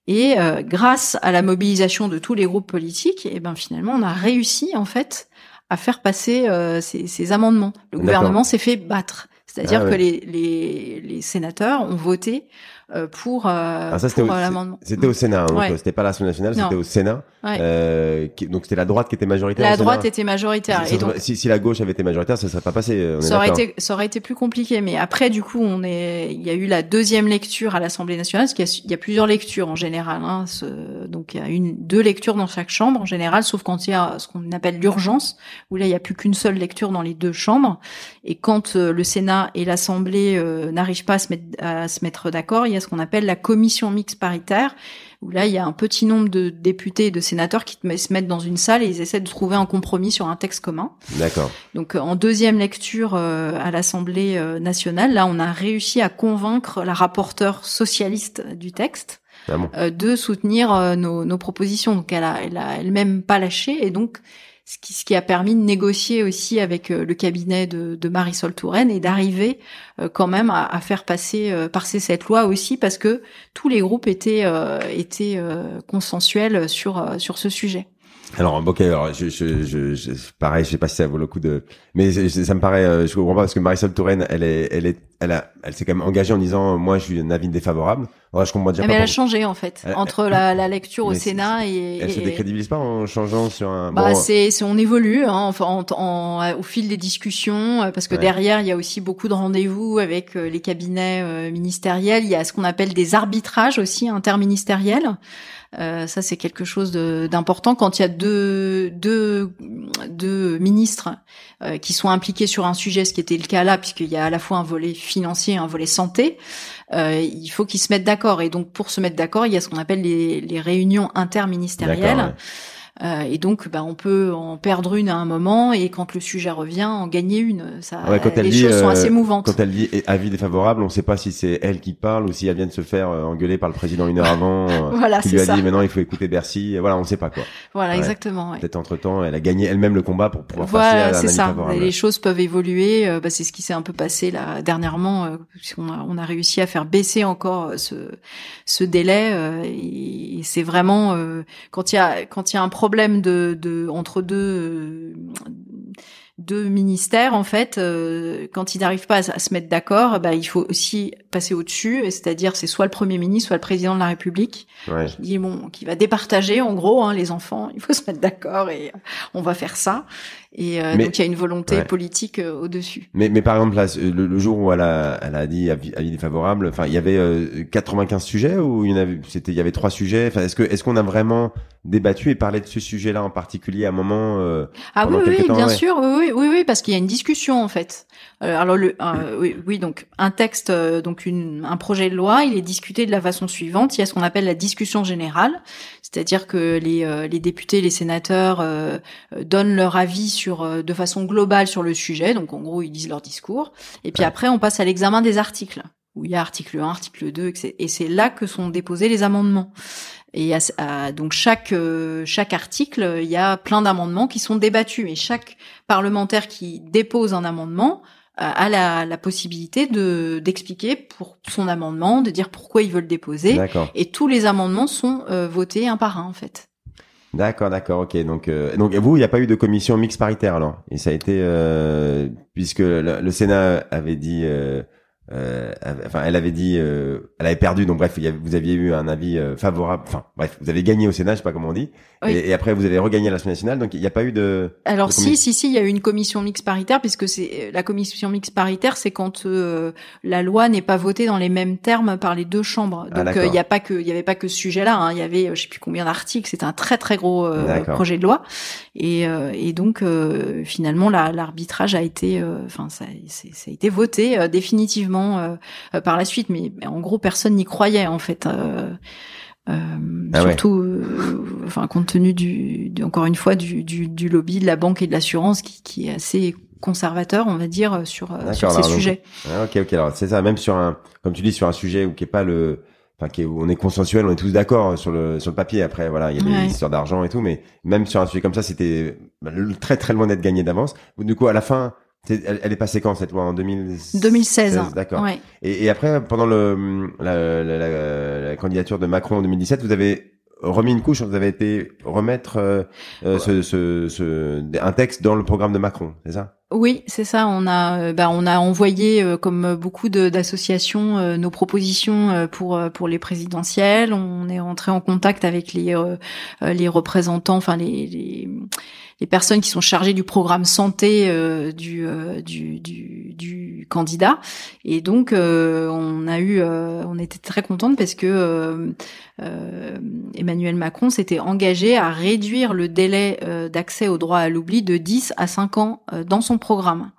Et grâce à la mobilisation de tous les groupes politiques, et ben finalement on a réussi en fait à faire passer ces, ces amendements. Le gouvernement s'est fait battre. C'est-à-dire ah que les, les, les, sénateurs ont voté euh, pour, euh, ah, pour euh, l'amendement. C'était au Sénat, hein, donc c'était pas l'Assemblée nationale, c'était au Sénat. Euh, qui, donc c'était la droite qui était majoritaire. La droite était majoritaire. Si, et donc, si, si, la gauche avait été majoritaire, ça serait pas passé. ça aurait été, ça aurait été plus compliqué. Mais après, du coup, on est, il y a eu la deuxième lecture à l'Assemblée nationale, parce qu'il y, y, a plusieurs lectures en général. Hein, ce, donc il y a une, deux lectures dans chaque chambre en général, sauf quand il y a ce qu'on appelle l'urgence, où là il y a plus qu'une seule lecture dans les deux chambres. Et quand le Sénat et l'Assemblée n'arrivent pas à se mettre, à se mettre d'accord, il y a ce qu'on appelle la commission mixte paritaire, où là, il y a un petit nombre de députés et de sénateurs qui se mettent dans une salle et ils essaient de trouver un compromis sur un texte commun. D'accord. Donc, en deuxième lecture à l'Assemblée nationale, là, on a réussi à convaincre la rapporteure socialiste du texte ah de soutenir nos, nos, propositions. Donc, elle a, elle a elle-même pas lâché et donc ce qui, a permis de négocier aussi avec euh, le cabinet de, de Marisol Touraine et d'arriver euh, quand même à, faire passer euh, passer cette loi aussi parce que tous les groupes étaient consensuels sur ce sujet. Alors, ok, alors, je, je, je, je, pareil, je sais pas si ça vaut le coup de, mais ça me paraît, je comprends pas parce que Marisol Touraine, elle est, elle est, elle a, elle s'est quand même engagée en disant, moi, je suis un avis défavorable. Ouais, je comprends déjà mais elle a changé en fait entre la, la, lecture au Sénat et. Elle se décrédibilise pas en changeant sur un. Bah, c'est, c'est, on évolue, hein, enfin, en, en, au fil des discussions, euh, parce que derrière, il y a aussi beaucoup de rendez-vous avec euh, les cabinets euh, ministériels. Il y a ce qu'on appelle des arbitrages aussi interministériels. Euh, ça, c'est quelque chose d'important quand il y a deux, deux, deux ministres euh, qui sont impliqués sur un sujet, ce qui était le cas là, puisqu'il y a à la fois un volet financier et un volet santé. Euh, il faut qu'ils se mettent d'accord. Et donc, pour se mettre d'accord, il y a ce qu'on appelle les, les réunions interministérielles. Euh, et donc, bah, on peut en perdre une à un moment, et quand le sujet revient, en gagner une. Ça, les choses sont assez mouvantes. Quand elle dit avis défavorable, on ne sait pas si c'est elle qui parle ou si elle vient de se faire euh, engueuler par le président une heure avant, euh, voilà, qui lui a dit maintenant il faut écouter Bercy. Voilà, on ne sait pas quoi. Voilà, exactement. Peut-être entre temps, elle a gagné elle-même le combat pour pouvoir passer à c'est ça. Les choses peuvent évoluer. bah, c'est ce qui s'est un peu passé là dernièrement. puisqu'on a, on a réussi à faire baisser encore ce, ce délai. et c'est vraiment quand il y a quand il y a un problème problème de, de entre deux euh, deux ministères en fait euh, quand ils n'arrivent pas à, se mettre d'accord bah il faut aussi passer au-dessus c'est-à-dire c'est soit le premier ministre soit le président de la République qui dit bon qui va départager en gros hein, les enfants. Il faut se mettre d'accord et on va faire ça et euh, donc il y a une volonté politique euh, au-dessus. Mais, mais par exemple là, le, jour où elle a, elle a dit avis, défavorable, enfin il y avait 95 euh, sujets ou il y en avait, c'était, il y avait trois sujets? Enfin est-ce que est-ce qu'on a vraiment débattu et parlé de ce sujet-là en particulier à un moment Ah oui, oui, bien sûr, oui, oui, oui, parce qu'il y a une discussion en fait. alors le, oui, oui, donc un texte, donc une, un projet de loi, il est discuté de la façon suivante. Il y a ce qu'on appelle la discussion générale, c'est-à-dire que les, les députés, les sénateurs donnent leur avis sur euh, de façon globale sur le sujet. Donc en gros, ils disent leur discours. Et puis après, on passe à l'examen des articles où il y a article 1, article 2, et c'est là que sont déposés les amendements. Et donc chaque euh, chaque article, il y a plein d'amendements qui sont débattus. Et chaque parlementaire qui dépose un amendement euh, a la, la possibilité de d'expliquer pour son amendement, de dire pourquoi il veut le déposer. Et tous les amendements sont votés un par un en fait. D'accord, d'accord, ok. Donc, euh, donc vous, il n'y a pas eu de commission mixte paritaire alors, et ça a été euh, puisque le, Sénat avait dit euh, euh, enfin, elle avait dit, euh, elle avait perdu. Donc bref, vous aviez eu un avis euh, favorable. Enfin bref, vous avez gagné au Sénat, je sais pas comment on dit. Et, après, vous avez regagné à l'Assemblée nationale. Donc il n'y a pas eu de. Alors si, si, si, il y a eu une commission mixte paritaire, puisque c'est la commission mixte paritaire, c'est quand la loi n'est pas votée dans les mêmes termes par les deux chambres. Ah, donc il n'y a pas que, il y avait pas que ce sujet-là. Hein. Il y avait, je sais plus combien d'articles. C'était un très très gros projet de loi. Et, et donc finalement, l'arbitrage a été, enfin ça, ça, a été voté définitivement euh, euh, par la suite, mais, en gros personne n'y croyait en fait. Euh, ah surtout, enfin compte tenu du, encore une fois du, du, lobby de la banque et de l'assurance qui, qui est assez conservateur, on va dire, sur, sur ces sujets. Ah, ok, ok. Alors c'est ça, même sur un, comme tu dis, sur un sujet où qui est pas le, enfin qui est, on est consensuel, on est tous d'accord sur le sur le papier. Après, voilà, il y a des histoires d'argent et tout, mais même sur un sujet comme ça, c'était bah, très très loin d'être gagné d'avance. Du coup, à la fin, elle, est passée quand cette loi en 2016, 2016 D'accord. Ouais. Et, et, après, pendant le, la, la, la, candidature de Macron en 2017, vous avez remis une couche, vous avez été remettre euh, euh ce, ce, ce, un texte dans le programme de Macron, c'est ça? Oui, c'est ça. On a, euh, bah, on a envoyé, euh, comme beaucoup d'associations, nos propositions pour pour les présidentielles. On est rentré en contact avec les les représentants, enfin les, les les personnes qui sont chargées du programme santé euh, du, euh, du, du, du, candidat. Et donc, euh, on a eu, on était très contente parce que Emmanuel Macron s'était engagé à réduire le délai d'accès au droit à l'oubli de 10 à 5 ans dans son programme.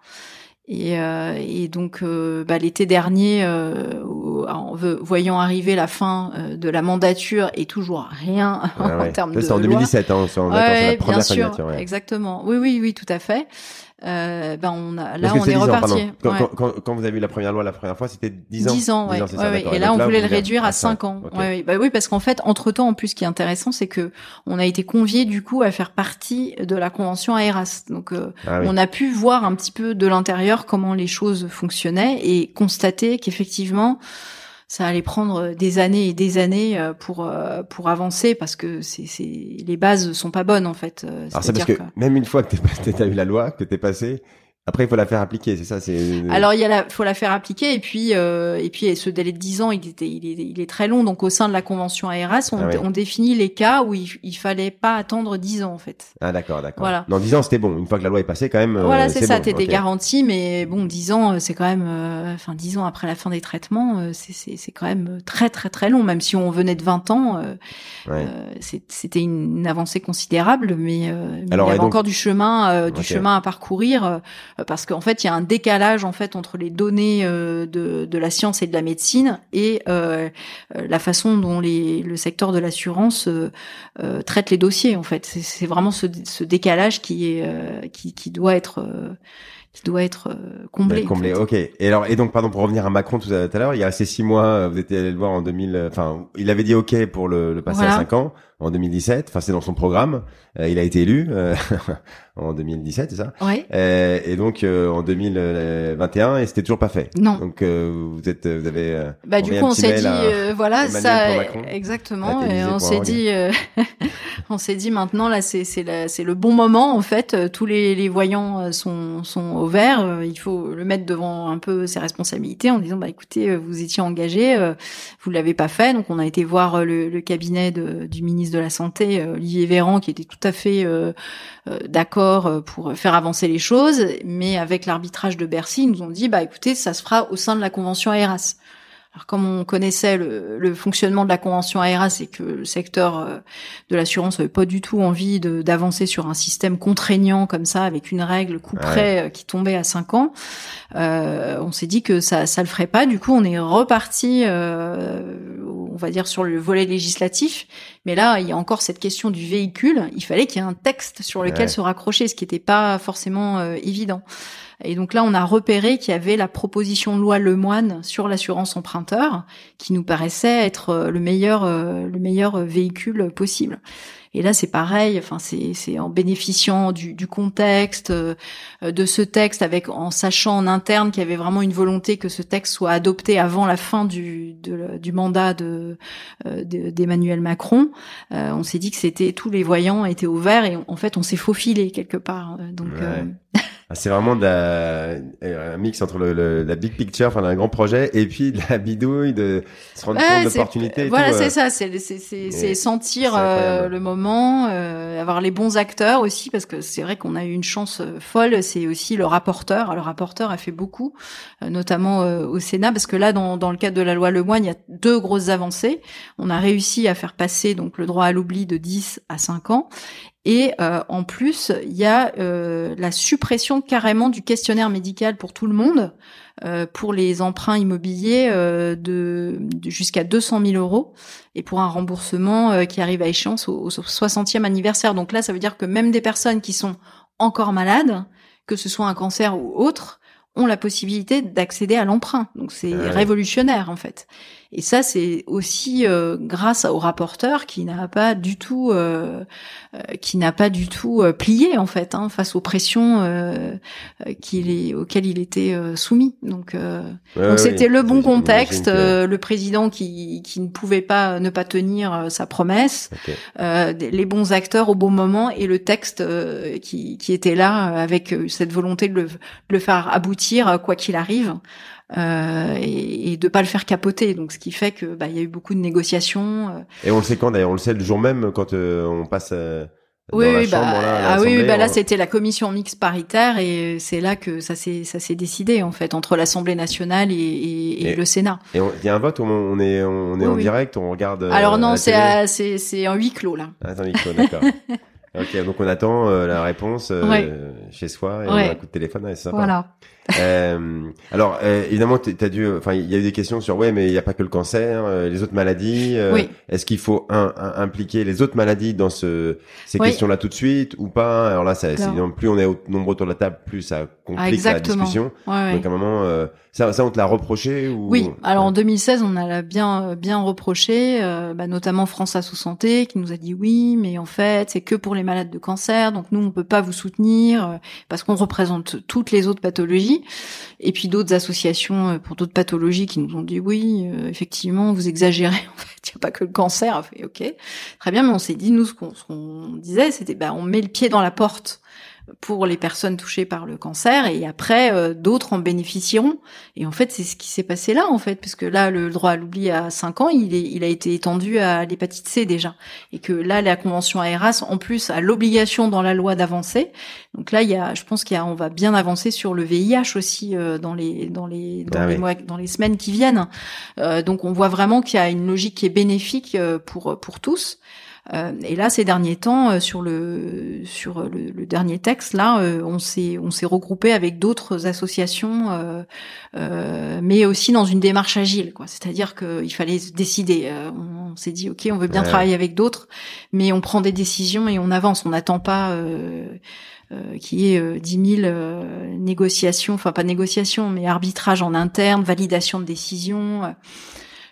Et, euh, et donc euh, bah, l'été dernier, euh, en voyant arriver la fin euh, de la mandature et toujours rien en termes de C'est en 2017, hein, on ouais, bien sûr, exactement. Oui, oui, oui, tout à fait euh, ben on a, là on est, reparti. quand, quand, quand, vous avez vu la première loi la première fois, c'était 10 ans. 10 ans, ouais. ouais, Et, là, on voulait le réduire à 5 ans. Ouais, bah oui, parce qu'en fait, entre temps, en plus, ce qui est intéressant, c'est que on a été convié du coup à faire partie de la convention AERAS. Donc, euh, ah on a pu voir un petit peu de l'intérieur comment les choses fonctionnaient et constater qu'effectivement ça allait prendre des années et des années euh, pour euh, pour avancer parce que c'est c'est les bases sont pas bonnes en fait. Euh, Alors c'est parce que, même une fois que tu as eu la loi, que t'es passé, après, il faut la faire appliquer, c'est ça. C'est. Alors il y a la, faut la faire appliquer et puis euh, et puis ce délai de 10 ans, il était, il est, il est très long. Donc au sein de la convention ARS, on, ah on définit les cas où il, il fallait pas attendre 10 ans en fait. Ah d'accord, d'accord. Voilà. Non, 10 ans c'était bon. Une fois que la loi est passée, quand même. Euh, voilà, c'est ça. Bon. T'étais okay. garanti, mais bon, 10 ans, euh, c'est quand même, euh, enfin 10 ans après la fin des traitements, c'est c'est c'est quand même très très très long. Même si on venait de 20 ans, ouais. c'était une, avancée considérable, mais, mais Alors, il y avait encore du chemin, du okay. chemin à parcourir parce qu'en fait, il y a un décalage en fait entre les données euh, de, de, la science et de la médecine et euh, euh la façon dont les, le secteur de l'assurance euh, euh traite les dossiers. En fait, c'est vraiment ce, ce, décalage qui est qui, qui doit être qui doit être comblé. Comblé, ok. Et alors, et donc, pardon, pour revenir à Macron tout à l'heure, il y a ces six mois, vous étiez allé le voir en 2000, enfin, il avait dit ok pour le, le passer à cinq ans en 2017. Enfin, c'est dans son programme. Euh, il a été élu euh, en 2017, c'est ça? Ouais. Euh, et donc euh, en 2021, et c'était toujours pas fait. Non. Donc euh, vous êtes, vous avez. bah du coup, on s'est dit, voilà, ça, exactement. Et on s'est dit, on s'est dit maintenant là, c'est c'est c'est le bon moment en fait. Tous les, les voyants sont sont au vert. Il faut le mettre devant un peu ses responsabilités en disant bah écoutez, vous étiez engagé, vous l'avez pas fait. Donc on a été voir le, le cabinet de, du ministre de la santé, Olivier Véran, qui était tout à fait euh, euh, d'accord euh, pour faire avancer les choses, mais avec l'arbitrage de Bercy, ils nous ont dit bah écoutez, ça se fera au sein de la convention AERAS. Alors comme on connaissait le, le, fonctionnement de la convention AERAS et que le secteur de l'assurance avait pas du tout envie d'avancer sur un système contraignant comme ça avec une règle coup près qui tombait à 5 ans, euh, on s'est dit que ça ça le ferait pas. Du coup, on est reparti euh, on va dire sur le volet législatif, mais là il y a encore cette question du véhicule. Il fallait qu'il y ait un texte sur lequel se raccrocher, ce qui n'était pas forcément euh, évident. Et donc là, on a repéré qu'il y avait la proposition de loi Lemoine sur l'assurance emprunteur, qui nous paraissait être euh, le meilleur, euh, le meilleur véhicule possible. Et là, c'est pareil. Enfin, c'est en bénéficiant du, du contexte euh, de ce texte, avec en sachant en interne qu'il y avait vraiment une volonté que ce texte soit adopté avant la fin du, de, du mandat de euh, d'Emmanuel Macron. Euh, on s'est dit que c'était tous les voyants étaient au vert et en fait, on s'est faufilé quelque part. Donc ah, c'est vraiment de la, un mix entre le, la big picture, enfin un grand projet, et puis de la bidouille, de se rendre compte de l'opportunité. Voilà, c'est ça, c'est c'est sentir euh, le moment, euh, avoir les bons acteurs aussi, parce que c'est vrai qu'on a eu une chance euh, folle. C'est aussi le rapporteur. Le rapporteur a fait beaucoup, notamment au Sénat, parce que là, dans, dans le cadre de la loi Lemoine, il y a deux grosses avancées. On a réussi à faire passer donc le droit à l'oubli de 10 à 5 ans, et euh, en plus, il y a euh, la suppression carrément du questionnaire médical pour tout le monde, euh, pour les emprunts immobiliers de, de jusqu'à 200 000 euros, et pour un remboursement qui arrive à échéance au, au 60e anniversaire. Donc là, ça veut dire que même des personnes qui sont encore malades, que ce soit un cancer ou autre, ont la possibilité d'accéder à l'emprunt. Donc c'est révolutionnaire en fait. Et ça, c'est aussi euh, grâce au rapporteur qui n'a pas du tout, euh, euh qui n'a pas du tout euh, plié en fait hein, face aux pressions qu'il est, auxquelles il était soumis. Donc, donc c'était le bon contexte, le président qui, qui ne pouvait pas ne pas tenir sa promesse, les bons acteurs au bon moment et le texte qui, qui était là avec cette volonté de le, de le faire aboutir quoi qu'il arrive euh, et, et de pas le faire capoter. Donc, ce qui fait que bah, il y a eu beaucoup de négociations. Euh. Et on le sait quand d'ailleurs On le sait le jour même quand euh, on passe. Euh, dans oui, la bah, chambre, là, ah oui, bah là c'était la commission mixte paritaire et c'est là que ça s'est ça s'est décidé en fait entre l'Assemblée nationale et, et, et, le Sénat. Et il y a un vote où on est on est en direct, on regarde. Alors non, c'est c'est c'est en huis clos là. Ah, c'est en huis clos, d'accord. ok, donc on attend la réponse chez soi et on a un coup de téléphone, c'est sympa. Voilà. Euh, alors euh, évidemment, t'as dû, enfin, il y a eu des questions sur ouais, mais il n'y a pas que le cancer, euh, les autres maladies. euh, Oui. Est-ce qu'il faut un, un- impliquer les autres maladies dans ce, ces Oui. questions-là tout de suite ou pas? Alors là, ça, évidemment, plus on est au- nombreux autour de la table, plus ça complique la discussion. Ouais, ouais. Donc à un moment, euh, ça, ça on te l'a reproché ou Oui, alors en 2016, on a bien bien reproché, euh, bah, notamment France Asso Santé, qui nous a dit oui, mais en fait, c'est que pour les malades de cancer, donc nous on peut pas vous soutenir euh, parce qu'on représente toutes les autres pathologies. Et puis d'autres associations euh, pour d'autres pathologies qui nous ont dit oui, euh, effectivement, vous exagérez. En fait, il n'y a pas que le cancer. Ok, très bien, mais on s'est dit nous ce qu'on ce qu'on disait, c'était bah on met le pied dans la porte pour les personnes touchées par le cancer et après euh, d'autres en bénéficieront. Et en fait, c'est ce qui s'est passé là en fait parce que là le droit à l'oubli à 5 ans, il est il a été étendu à l'hépatite C déjà et que là la convention ARAS en plus a l'obligation dans la loi d'avancer. Donc là il y a je pense qu'il y a on va bien avancer sur le VIH aussi euh, dans les dans les dans Ah les oui. mois dans les semaines qui viennent. Euh, donc on voit vraiment qu'il y a une logique qui est bénéfique euh, pour pour tous. Euh, et là, ces derniers temps, euh, sur le sur le, le dernier texte, là, euh, on s'est on s'est regroupé avec d'autres associations, euh, euh, mais aussi dans une démarche agile, quoi. C'est-à-dire qu'il fallait se décider. Euh, on, on s'est dit, ok, on veut bien Ouais. travailler avec d'autres, mais on prend des décisions et on avance. On n'attend pas. Euh, euh, qu'il y ait euh, 10 000 euh, négociations, enfin pas négociations, mais arbitrage en interne, validation de décisions.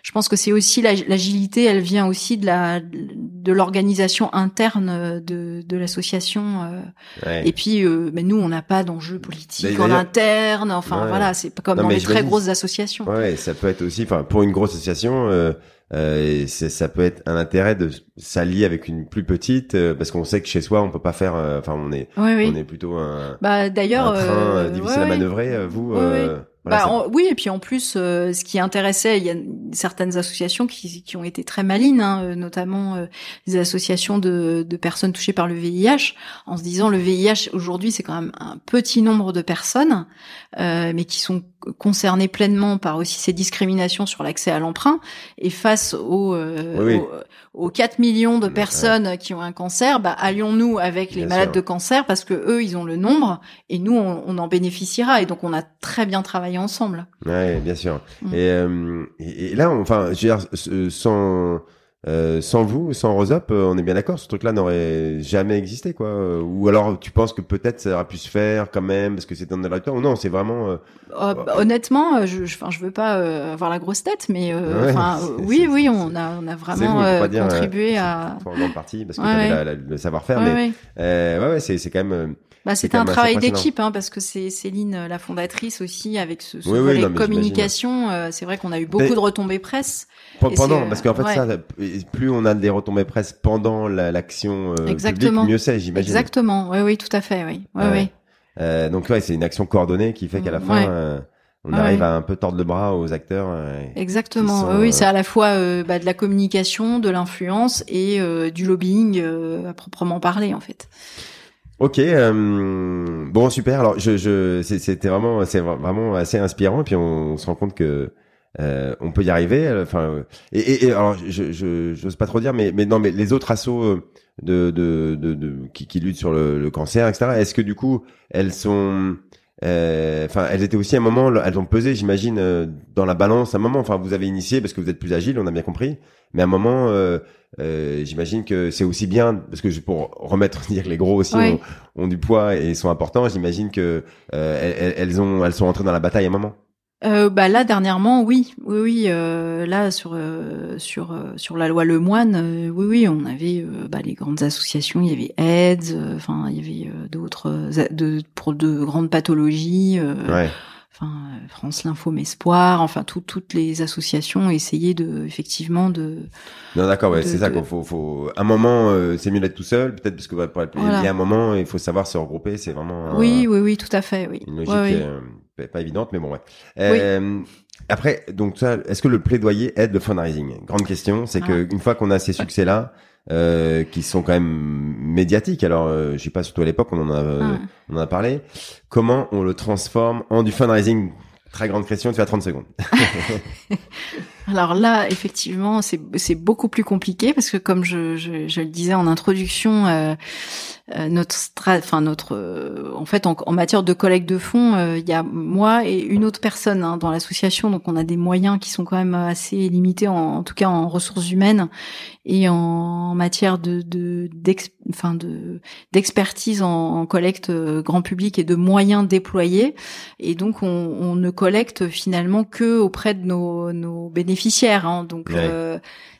Euh, je pense que c'est aussi l'ag- l'agilité, elle vient aussi de la de l'organisation interne de, de l'association. euh, Ouais. Et puis, euh, mais nous, on n'a pas d'enjeu politique en interne. Enfin, Ouais. voilà, c'est comme Non, dans les très grosses associations. Ouais, ça peut être aussi, enfin, pour une grosse association, euh, euh, ça peut être un intérêt de s'allier avec une plus petite, euh, parce qu'on sait que chez soi, on peut pas faire, euh, enfin, on est, Oui, oui. on est plutôt un, Bah d'ailleurs, euh, euh, difficile ouais, à manœuvrer. euh, Vous, euh, voilà, Bah, en- oui, et puis en plus, euh, ce qui intéressait, il y a certaines associations qui, qui ont été très malines, hein, euh, notamment euh, des associations de, de personnes touchées par le VIH, en se disant le VIH aujourd'hui c'est quand même un petit nombre de personnes, euh, mais qui sont concernées pleinement par aussi ces discriminations sur l'accès à l'emprunt, et face aux, euh, Oui, oui. aux, aux 4 millions de personnes qui ont un cancer, bah, allions-nous avec les malades sûr. de cancer parce que eux ils ont le nombre et nous on, on en bénéficiera et donc on a très bien travaillé ensemble. Ouais, bien sûr. Mm. Et, euh, et, et là, on- enfin, je veux dire, sans euh, sans vous, sans Rosop, euh, on est bien d'accord, ce truc-là n'aurait jamais existé, quoi. Euh, Ou alors, tu penses que peut-être ça aurait pu se faire quand même parce que c'est dans le temps ou non C'est vraiment. euh, Euh, bah, honnêtement, euh, je, je, enfin, je veux pas euh, avoir la grosse tête, mais euh, Ouais, oui, oui, on a, on a vraiment vous, pas dire, contribué à. en grande partie parce que Ouais, ouais. la- la- le savoir-faire, mais ouais. euh, ouais, ouais, c'est c'est quand même. Euh, Bah, c'est c'était un travail d'équipe, hein, parce que c'est Céline, euh, la fondatrice aussi, avec ce, ce Oui, non, communication. euh, c'est vrai qu'on a eu beaucoup Mais- de retombées presse. Pendant, parce qu'en fait, ouais. ça, plus on a des retombées presse pendant la- l'action euh, publique, mieux c'est, j'imagine. Exactement. Oui, oui, tout à fait. Oui, oui, Ouais. oui. Euh, donc ouais, c'est une action coordonnée qui fait qu'à la Mm, fin, ouais. euh, on arrive ouais. à un peu tordre le bras aux acteurs. euh, Exactement. sont, oui, euh, c'est à la fois euh, bah, de la communication, de l'influence et euh, du lobbying euh, à proprement parler, en fait. Ok, euh, bon super. Alors je, je c'était vraiment, c'est vra- vraiment assez inspirant. Et puis on, se rend compte que euh, on peut y arriver. euh, Enfin, et, et, et alors je, je, j'ose pas trop dire, mais mais non, mais les autres assos euh, de, de, de, qui, qui luttent sur le, le cancer, etc. Est-ce que du coup elles sont Enfin, elles étaient aussi à un moment, elles ont pesé, j'imagine, euh, dans la balance. À un moment, enfin, vous avez initié parce que vous êtes plus agile, on a bien compris. Mais à un moment, euh, euh, j'imagine que c'est aussi bien parce que je- pour remettre dire que les gros aussi ont, ont du poids et sont importants. J'imagine que euh, elles, elles- elles ont, elles sont entrées dans la bataille à un moment. Euh, bah là dernièrement oui oui oui euh, là sur euh, sur euh, sur la loi Lemoine euh, oui oui on avait euh, bah, les grandes associations il y avait AIDS euh, enfin il y avait d'autres de pour de grandes pathologies euh, Ouais. enfin France Lymphome Espoir enfin tout- toutes les associations essayé de effectivement de Non, d'accord, ouais, c'est ça de- qu'il faut, faut. Un moment, euh, c'est mieux d'être tout seul, peut-être parce que ouais, pour être- Voilà. il y a un moment, il faut savoir se regrouper. C'est vraiment. oui oui oui tout à fait oui Une logique Ouais, ouais. Euh, pas- évidente, mais bon, ouais. Euh, Après, donc ça, est-ce que le plaidoyer aide le fundraising? Grande question, c'est Ah. que une fois qu'on a ces succès-là, euh, qui sont quand même médiatiques, alors euh, je sais pas, surtout à l'époque, on en a, euh, Ah. on en a parlé. Comment on le transforme en du fundraising? Très grande question, tu as 30 secondes. Alors là, effectivement, c'est beaucoup plus compliqué parce que comme je, je, je le disais en introduction, euh, euh, notre, enfin notre, euh, en fait, en, matière de collecte de fonds, euh, il y a moi et une autre personne hein, dans l'association, donc on a des moyens qui sont quand même assez limités, en, tout cas en ressources humaines et en, matière de, de, enfin de d'expertise en, collecte grand public et de moyens déployés. Et donc on, on ne collecte finalement que auprès de nos, nos bénéficiaires. Hein, donc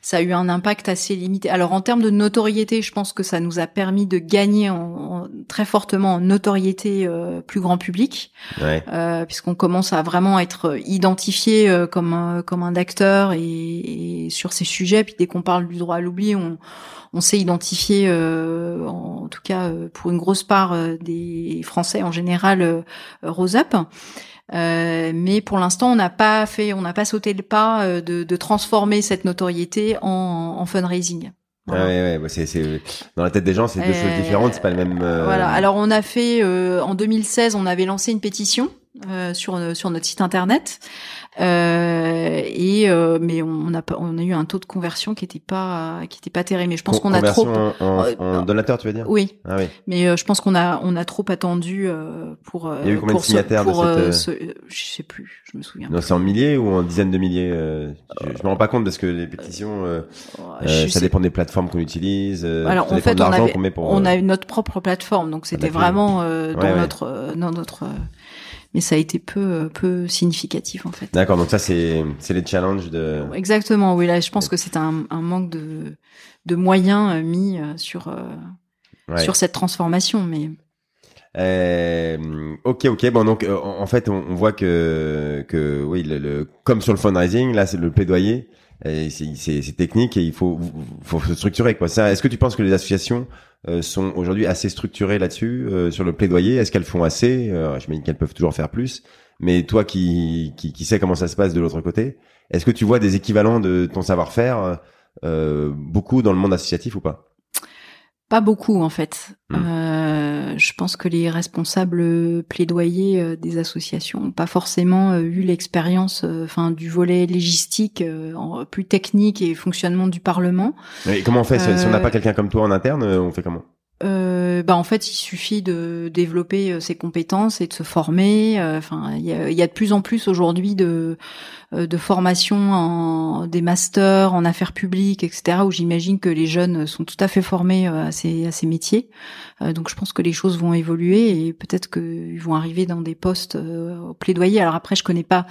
ça a eu un impact assez limité. Alors en termes de notoriété, je pense que ça nous a permis de gagner en, très fortement en notoriété euh, plus grand public, ouais. euh, puisqu'on commence à vraiment être identifié euh, comme un, comme un acteur et, et, sur ces sujets. Puis dès qu'on parle du droit à l'oubli, on, on s'est identifié, euh, en, tout cas euh, pour une grosse part des Français en général, Rose Up. Euh, mais pour l'instant, on n'a pas fait, on n'a pas sauté le pas euh, de, de, transformer cette notoriété en, en fundraising. Voilà. Ah ouais, ouais, c'est, dans la tête des gens, c'est deux choses différentes, c'est pas le même. Euh... Voilà. Alors on a fait en 2016, on avait lancé une pétition sur sur notre site internet euh, et euh, mais on a pas, on a eu un taux de conversion qui était pas qui était pas terrible. Mais je pense qu'on a trop en, en, euh, donateur, tu veux dire? Oui. Ah oui. Mais euh, je pense qu'on a on a trop attendu pour. Il y a eu combien de signataires pour, de cette... Je sais plus, je me souviens. Non, c'est en milliers ou en dizaines de milliers. je, je me rends pas compte parce que les pétitions, ça dépend des plateformes qu'on utilise. Alors en fait, on avait, on a eu notre propre plateforme, donc c'était vraiment dans notre dans notre mais ça a été peu peu significatif en fait. D'accord, donc ça c'est c'est les challenges de. Exactement, oui là je pense que c'est un, un manque de de moyens euh, mis euh, sur euh, sur cette transformation, mais. Euh, ok, ok. Bon, donc en fait, on, on, voit que que oui, le, le, comme sur le fundraising, là, c'est le plaidoyer. C'est technique et il faut faut se structurer quoi. Ça, est-ce que tu penses que les associations euh, sont aujourd'hui assez structurées là-dessus euh, sur le plaidoyer. Est-ce qu'elles font assez? Euh, J'imagine qu'elles peuvent toujours faire plus. Mais toi qui, qui, qui sais comment ça se passe de l'autre côté, est-ce que tu vois des équivalents de ton savoir-faire euh, beaucoup dans le monde associatif ou pas? Pas beaucoup en fait. Hmm. Euh, je pense que les responsables plaidoyers des associations n'ont pas forcément eu l'expérience, enfin du volet légistique plus technique et fonctionnement du Parlement. Et comment on fait si on n'a pas quelqu'un comme toi en interne On fait comment? Euh, bah en fait, il suffit de développer euh, ses compétences et de se former. Euh, enfin, il y a, de plus en plus aujourd'hui de euh, de formation en des masters en affaires publiques, etc. Où j'imagine que les jeunes sont tout à fait formés à ces à ces métiers. donc, je pense que les choses vont évoluer et peut-être qu'ils vont arriver dans des postes au plaidoyer. Alors après, je connais pas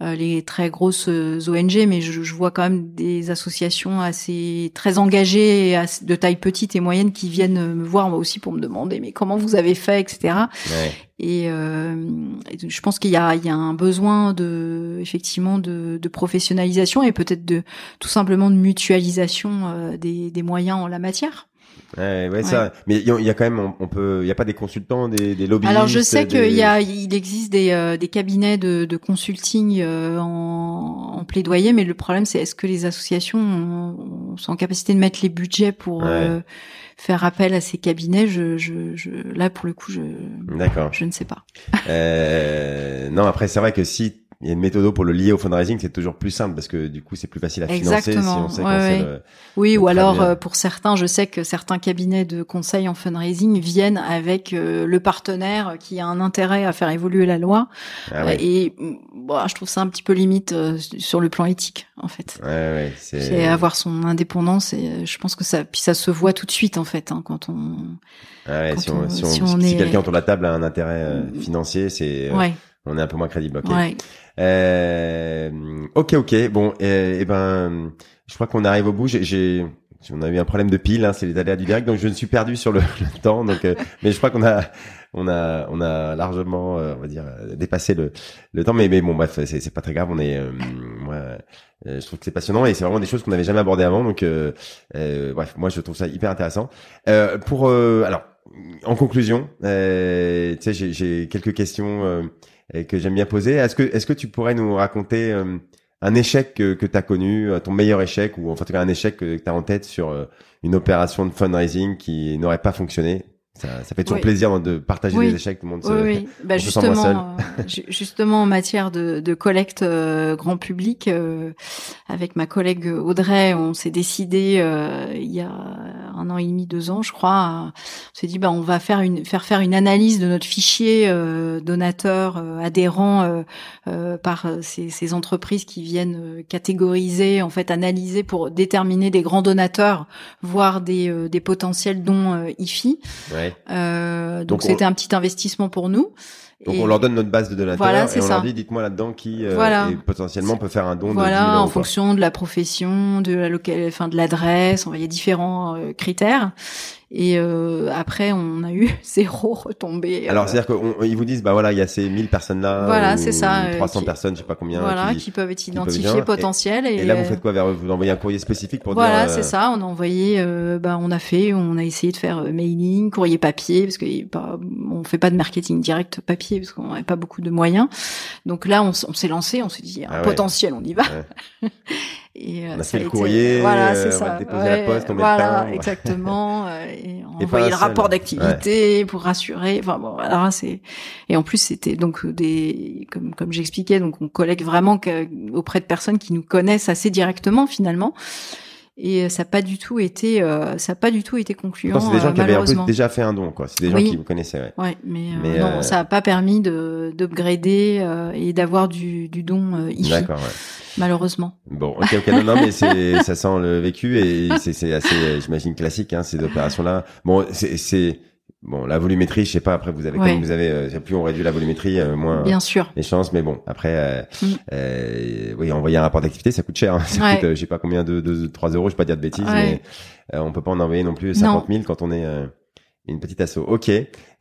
les très grosses euh, ONG, mais je, je, vois quand même des associations assez très engagées, de taille petite et moyenne, qui viennent me voir moi aussi pour me demander mais comment vous avez fait, etc. Ouais. Et, euh, je pense qu'il y a, il y a un besoin de effectivement de, de professionnalisation et peut-être de tout simplement de mutualisation euh, des, des moyens en la matière. Ouais, ouais, ça. Mais il y, a quand même, on, peut, il y a pas des consultants, des, des lobbyistes. Alors je sais qu'il y a, il existe des, euh, des cabinets de, de consulting euh, en, en, plaidoyer, mais le problème c'est est-ce que les associations sont en capacité de mettre les budgets pour euh, faire appel à ces cabinets? Je, je, je là pour le coup, je, je ne sais pas. non, après c'est vrai que si il y a une méthode pour le lier au fundraising, c'est toujours plus simple parce que du coup c'est plus facile à financer si on sait ouais, Le, oui, ou alors euh, pour certains, je sais que certains cabinets de conseil en fundraising viennent avec euh, le partenaire qui a un intérêt à faire évoluer la loi. Ah euh, et bon, je trouve ça un petit peu limite sur le plan éthique en fait. Ouais, c'est avoir son indépendance et je pense que ça puis ça se voit tout de suite en fait hein, quand on. Ah quand si, on, si, si, si quelqu'un autour de la table a un intérêt financier, c'est on est un peu moins crédible. Euh, ok, ok. Bon, eh, ben, je crois qu'on arrive au bout. J'ai, on a eu un problème de pile, hein, c'est les aléas du direct, donc je me suis perdu sur le, temps. Donc, euh, mais je crois qu'on a, on a, on a largement, euh, on va dire, dépassé le, le temps. Mais, mais bon, bref, c'est, pas très grave. On est, euh, moi, je trouve que c'est passionnant et c'est vraiment des choses qu'on n'avait jamais abordées avant. Donc, bref, moi, je trouve ça hyper intéressant. pour, alors, en conclusion, tu sais, j'ai quelques questions et que j'aime bien poser. Est-ce que, est-ce que tu pourrais nous raconter euh, un échec que, que tu as connu, euh, ton meilleur échec, ou en fait un échec que tu as en tête sur euh, une opération de fundraising qui n'aurait pas fonctionné? Ça, ça fait toujours plaisir de partager des échecs, tout le monde se, oui, Bah, justement, euh, justement en matière de, de collecte euh, grand public, euh, avec ma collègue Audrey, on s'est décidé il y a un an et demi, deux ans, je crois, on s'est dit bah on va faire une faire faire une analyse de notre fichier donateur adhérent par ces, ces, entreprises qui viennent catégoriser, en fait analyser pour déterminer des grands donateurs, voire des, des potentiels dons IFI. Euh, donc c'était un petit investissement pour nous. Donc on leur donne notre base de donateurs et on leur dit dites-moi là-dedans qui euh, potentiellement peut faire un don. Voilà, en fonction de la profession, de la locale, enfin de l'adresse, il y a différents euh, critères. Et euh, après, on a eu zéro retombée. Alors, c'est-à-dire qu'ils vous disent, bah voilà, il y a ces 1000 personnes-là. Voilà, c'est ça. 300 personnes, je sais pas combien. Voilà, qui, peuvent être identifiées, potentielles. Et, là, vous faites quoi vers eux? Vous envoyez un courrier spécifique pour dire. Voilà, c'est ça. On a envoyé, euh, bah, on a fait, on a essayé de faire euh, mailing, courrier papier, parce que bah, on fait pas de marketing direct papier, parce qu'on n'avait pas beaucoup de moyens. Donc là, on, s'est lancé, on s'est dit, un ah potentiel, on y va. Et, euh, on a fait le courrier, voilà, c'est ça. On va déposer la poste, on voilà, exactement. Euh, et on envoyait le rapport d'activité pour rassurer. Enfin bon, voilà, c'est. Et en plus, c'était donc des, comme comme j'expliquais, donc on collecte vraiment auprès de personnes qui nous connaissent assez directement finalement et ça n'a pas du tout été euh, ça a pas du tout été concluant c'est des gens qui avaient déjà fait un don quoi c'est des gens qui vous connaissaient ouais, ouais mais, mais non ça a pas permis de d'upgrader et d'avoir du du don IFI. D'accord, ouais malheureusement. Bon, ok, ok, non, non, mais c'est, ça sent le vécu et c'est, c'est assez, j'imagine classique, hein, ces opérations-là. Bon, c'est, bon, la volumétrie, je sais pas. Après, vous avez, comme vous avez, euh, plus on réduit la volumétrie, euh, moins. Bien sûr. Les chances, mais bon, après, euh, mm. euh oui, envoyer un rapport d'activité, ça coûte cher. Hein. Ça coûte, je sais pas combien de, de, 3 euros, je vais pas dire de bêtises, mais on peut pas en envoyer non plus 50 000 quand on est. Une petite asso, ok.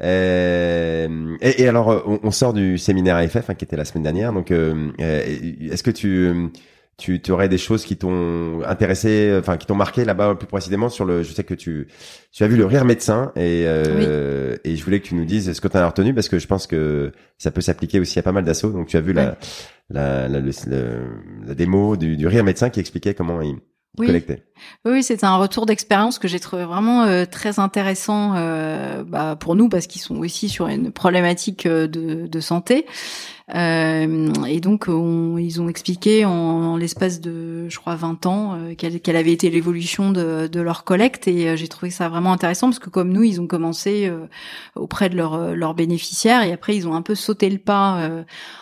Euh, et, et, alors, on, sort du séminaire AFF hein, qui était la semaine dernière. Donc, euh, euh, est-ce que tu, tu, tu aurais des choses qui t'ont intéressé, enfin qui t'ont marqué là-bas plus précisément sur le. Je sais que tu, tu as vu le rire médecin et euh, et je voulais que tu nous dises ce que tu as retenu parce que je pense que ça peut s'appliquer aussi à pas mal d'assauts. Donc, tu as vu la, la, la, la, démo du, du rire médecin qui expliquait comment il oui. Oui, c'est un retour d'expérience que j'ai trouvé vraiment euh, très intéressant euh, bah, pour nous parce qu'ils sont aussi sur une problématique euh, de, de santé. Euh, et donc, ils ont expliqué en, l'espace de, je crois, 20 ans, euh, quelle, avait été l'évolution de, leur collecte. Et euh, j'ai trouvé ça vraiment intéressant parce que comme nous, ils ont commencé auprès de leurs leur bénéficiaires et après, ils ont un peu sauté le pas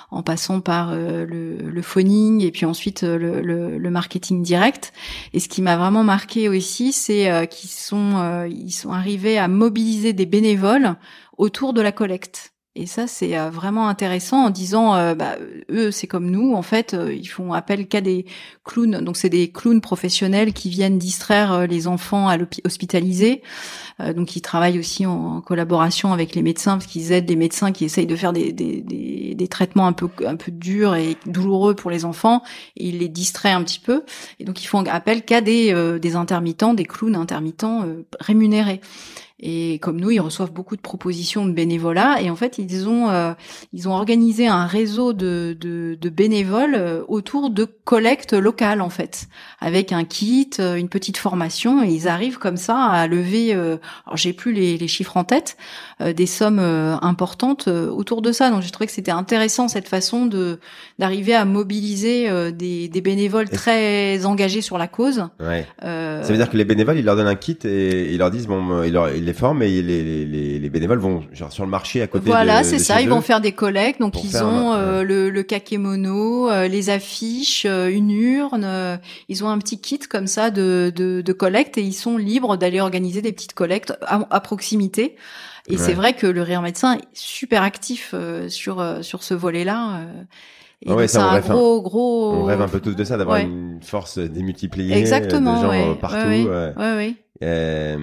en passant par le, phoning et puis ensuite le, le, le, marketing direct. Et ce qui m'a vraiment marqué aussi, c'est qu'ils sont, ils sont arrivés à mobiliser des bénévoles autour de la collecte. Et ça, c'est euh, vraiment intéressant en disant, euh, bah, eux, c'est comme nous, en fait, euh, ils font appel qu'à des clowns. Donc, c'est des clowns professionnels qui viennent distraire les enfants hospitalisés. donc, ils travaillent aussi en, collaboration avec les médecins, parce qu'ils aident les médecins qui essayent de faire des, des, des, des, traitements un peu, un peu durs et douloureux pour les enfants. Et ils les distraient un petit peu. Et donc, ils font appel qu'à des, des intermittents, des clowns intermittents rémunérés. Et comme nous, ils reçoivent beaucoup de propositions de bénévolat. Et en fait, ils ont euh, ils ont organisé un réseau de, de, de, bénévoles euh, autour de collectes locales en fait, avec un kit, euh, une petite formation. Et ils arrivent comme ça à lever. alors j'ai plus les, les, chiffres en tête, des sommes importantes autour de ça. Donc j'ai trouvé que c'était intéressant cette façon de d'arriver à mobiliser des, des bénévoles très engagés sur la cause. Ouais. ça veut dire que les bénévoles, ils leur donnent un kit et ils leur disent bon, ils leur ils les forment et les, les, les, bénévoles vont genre sur le marché à côté. Voilà, c'est ça. Ils vont faire des collectes. Donc ils ont euh, le, le kakémono, euh, les affiches, euh, une urne. ils ont un petit kit comme ça de, de, de collecte et ils sont libres d'aller organiser des petites collectes à, proximité. Et c'est vrai que le rire médecin est super actif sur sur ce volet-là. Et ouais, ça, un gros, gros. On rêve un peu tous de ça, d'avoir une force démultipliée, Exactement, de gens partout. Ouais, ouais. Euh,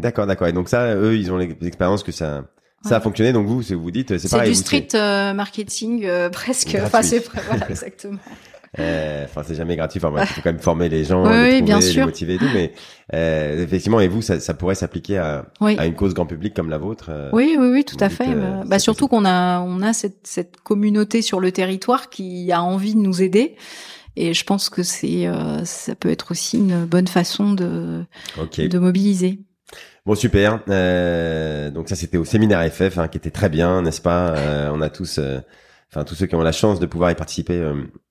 d'accord, d'accord. Et donc ça, eux, ils ont l'expérience que ça, ça a fonctionné. Donc vous, vous dites, c'est pareil. C'est du street euh, marketing euh, presque. Enfin, c'est voilà, exactement. Euh, enfin, c'est jamais gratuit. Enfin, il faut quand même former les gens, les, trouver, bien sûr. les motiver et tout. Mais euh, effectivement, et vous, ça, ça pourrait s'appliquer à, à, une cause grand public comme la vôtre. oui, oui, oui, tout à fait. bah surtout qu'on a, on a cette, cette communauté sur le territoire qui a envie de nous aider. Et je pense que c'est, euh, ça peut être aussi une bonne façon de, de mobiliser. Bon super. Euh, donc ça c'était au séminaire FF hein, qui était très bien, n'est-ce pas? Euh, On a tous, enfin tous ceux qui ont la chance de pouvoir y participer,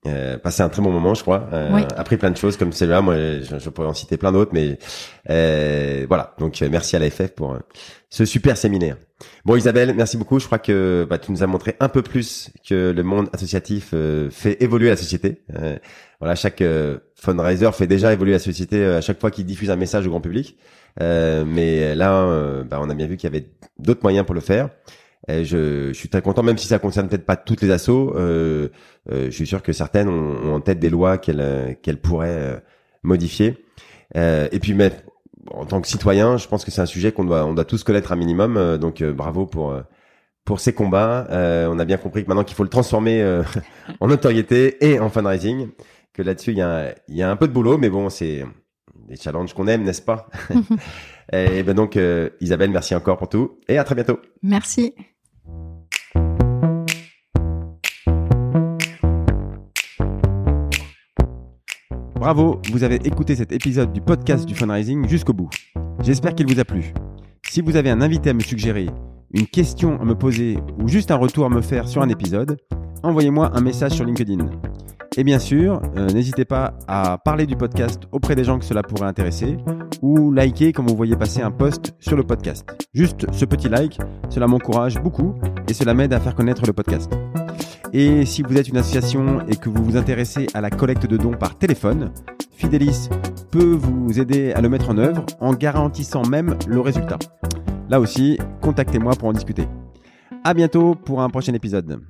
euh, passé un très bon moment, je crois. Appris plein de choses comme celle-là. Moi, je, je, pourrais en citer plein d'autres, mais voilà. Donc merci à la FF pour ce super séminaire. Bon Isabelle, merci beaucoup. Je crois que bah, tu nous as montré un peu plus que le monde associatif fait évoluer la société. voilà, chaque fundraiser fait déjà évoluer la société à chaque fois qu'il diffuse un message au grand public. Euh, mais là, euh, bah, on a bien vu qu'il y avait d'autres moyens pour le faire. Et je, je, suis très content, même si ça concerne peut-être pas toutes les assos. Euh, euh, je suis sûr que certaines ont, en tête des lois qu'elles qu'elles pourraient modifier. et puis, mais, en tant que citoyen, je pense que c'est un sujet qu'on doit on doit tous connaître un minimum. donc, bravo pour pour ces combats. on a bien compris que maintenant qu'il faut le transformer en notoriété et en fundraising. Que là-dessus, il y a il y a un peu de boulot, mais bon, c'est des challenges qu'on aime, n'est-ce pas? Et ben donc, euh, Isabelle, merci encore pour tout et à très bientôt. Merci. Bravo, vous avez écouté cet épisode du podcast du fundraising jusqu'au bout. J'espère qu'il vous a plu. Si vous avez un invité à me suggérer, une question à me poser ou juste un retour à me faire sur un épisode, envoyez-moi un message sur LinkedIn. Et bien sûr, euh, n'hésitez pas à parler du podcast auprès des gens que cela pourrait intéresser ou liker quand vous voyez passer un post sur le podcast. Juste ce petit like, cela m'encourage beaucoup et cela m'aide à faire connaître le podcast. Et si vous êtes une association et que vous vous intéressez à la collecte de dons par téléphone, Fidelis peut vous aider à le mettre en œuvre en garantissant même le résultat. Là aussi, contactez-moi pour en discuter. À bientôt pour un prochain épisode.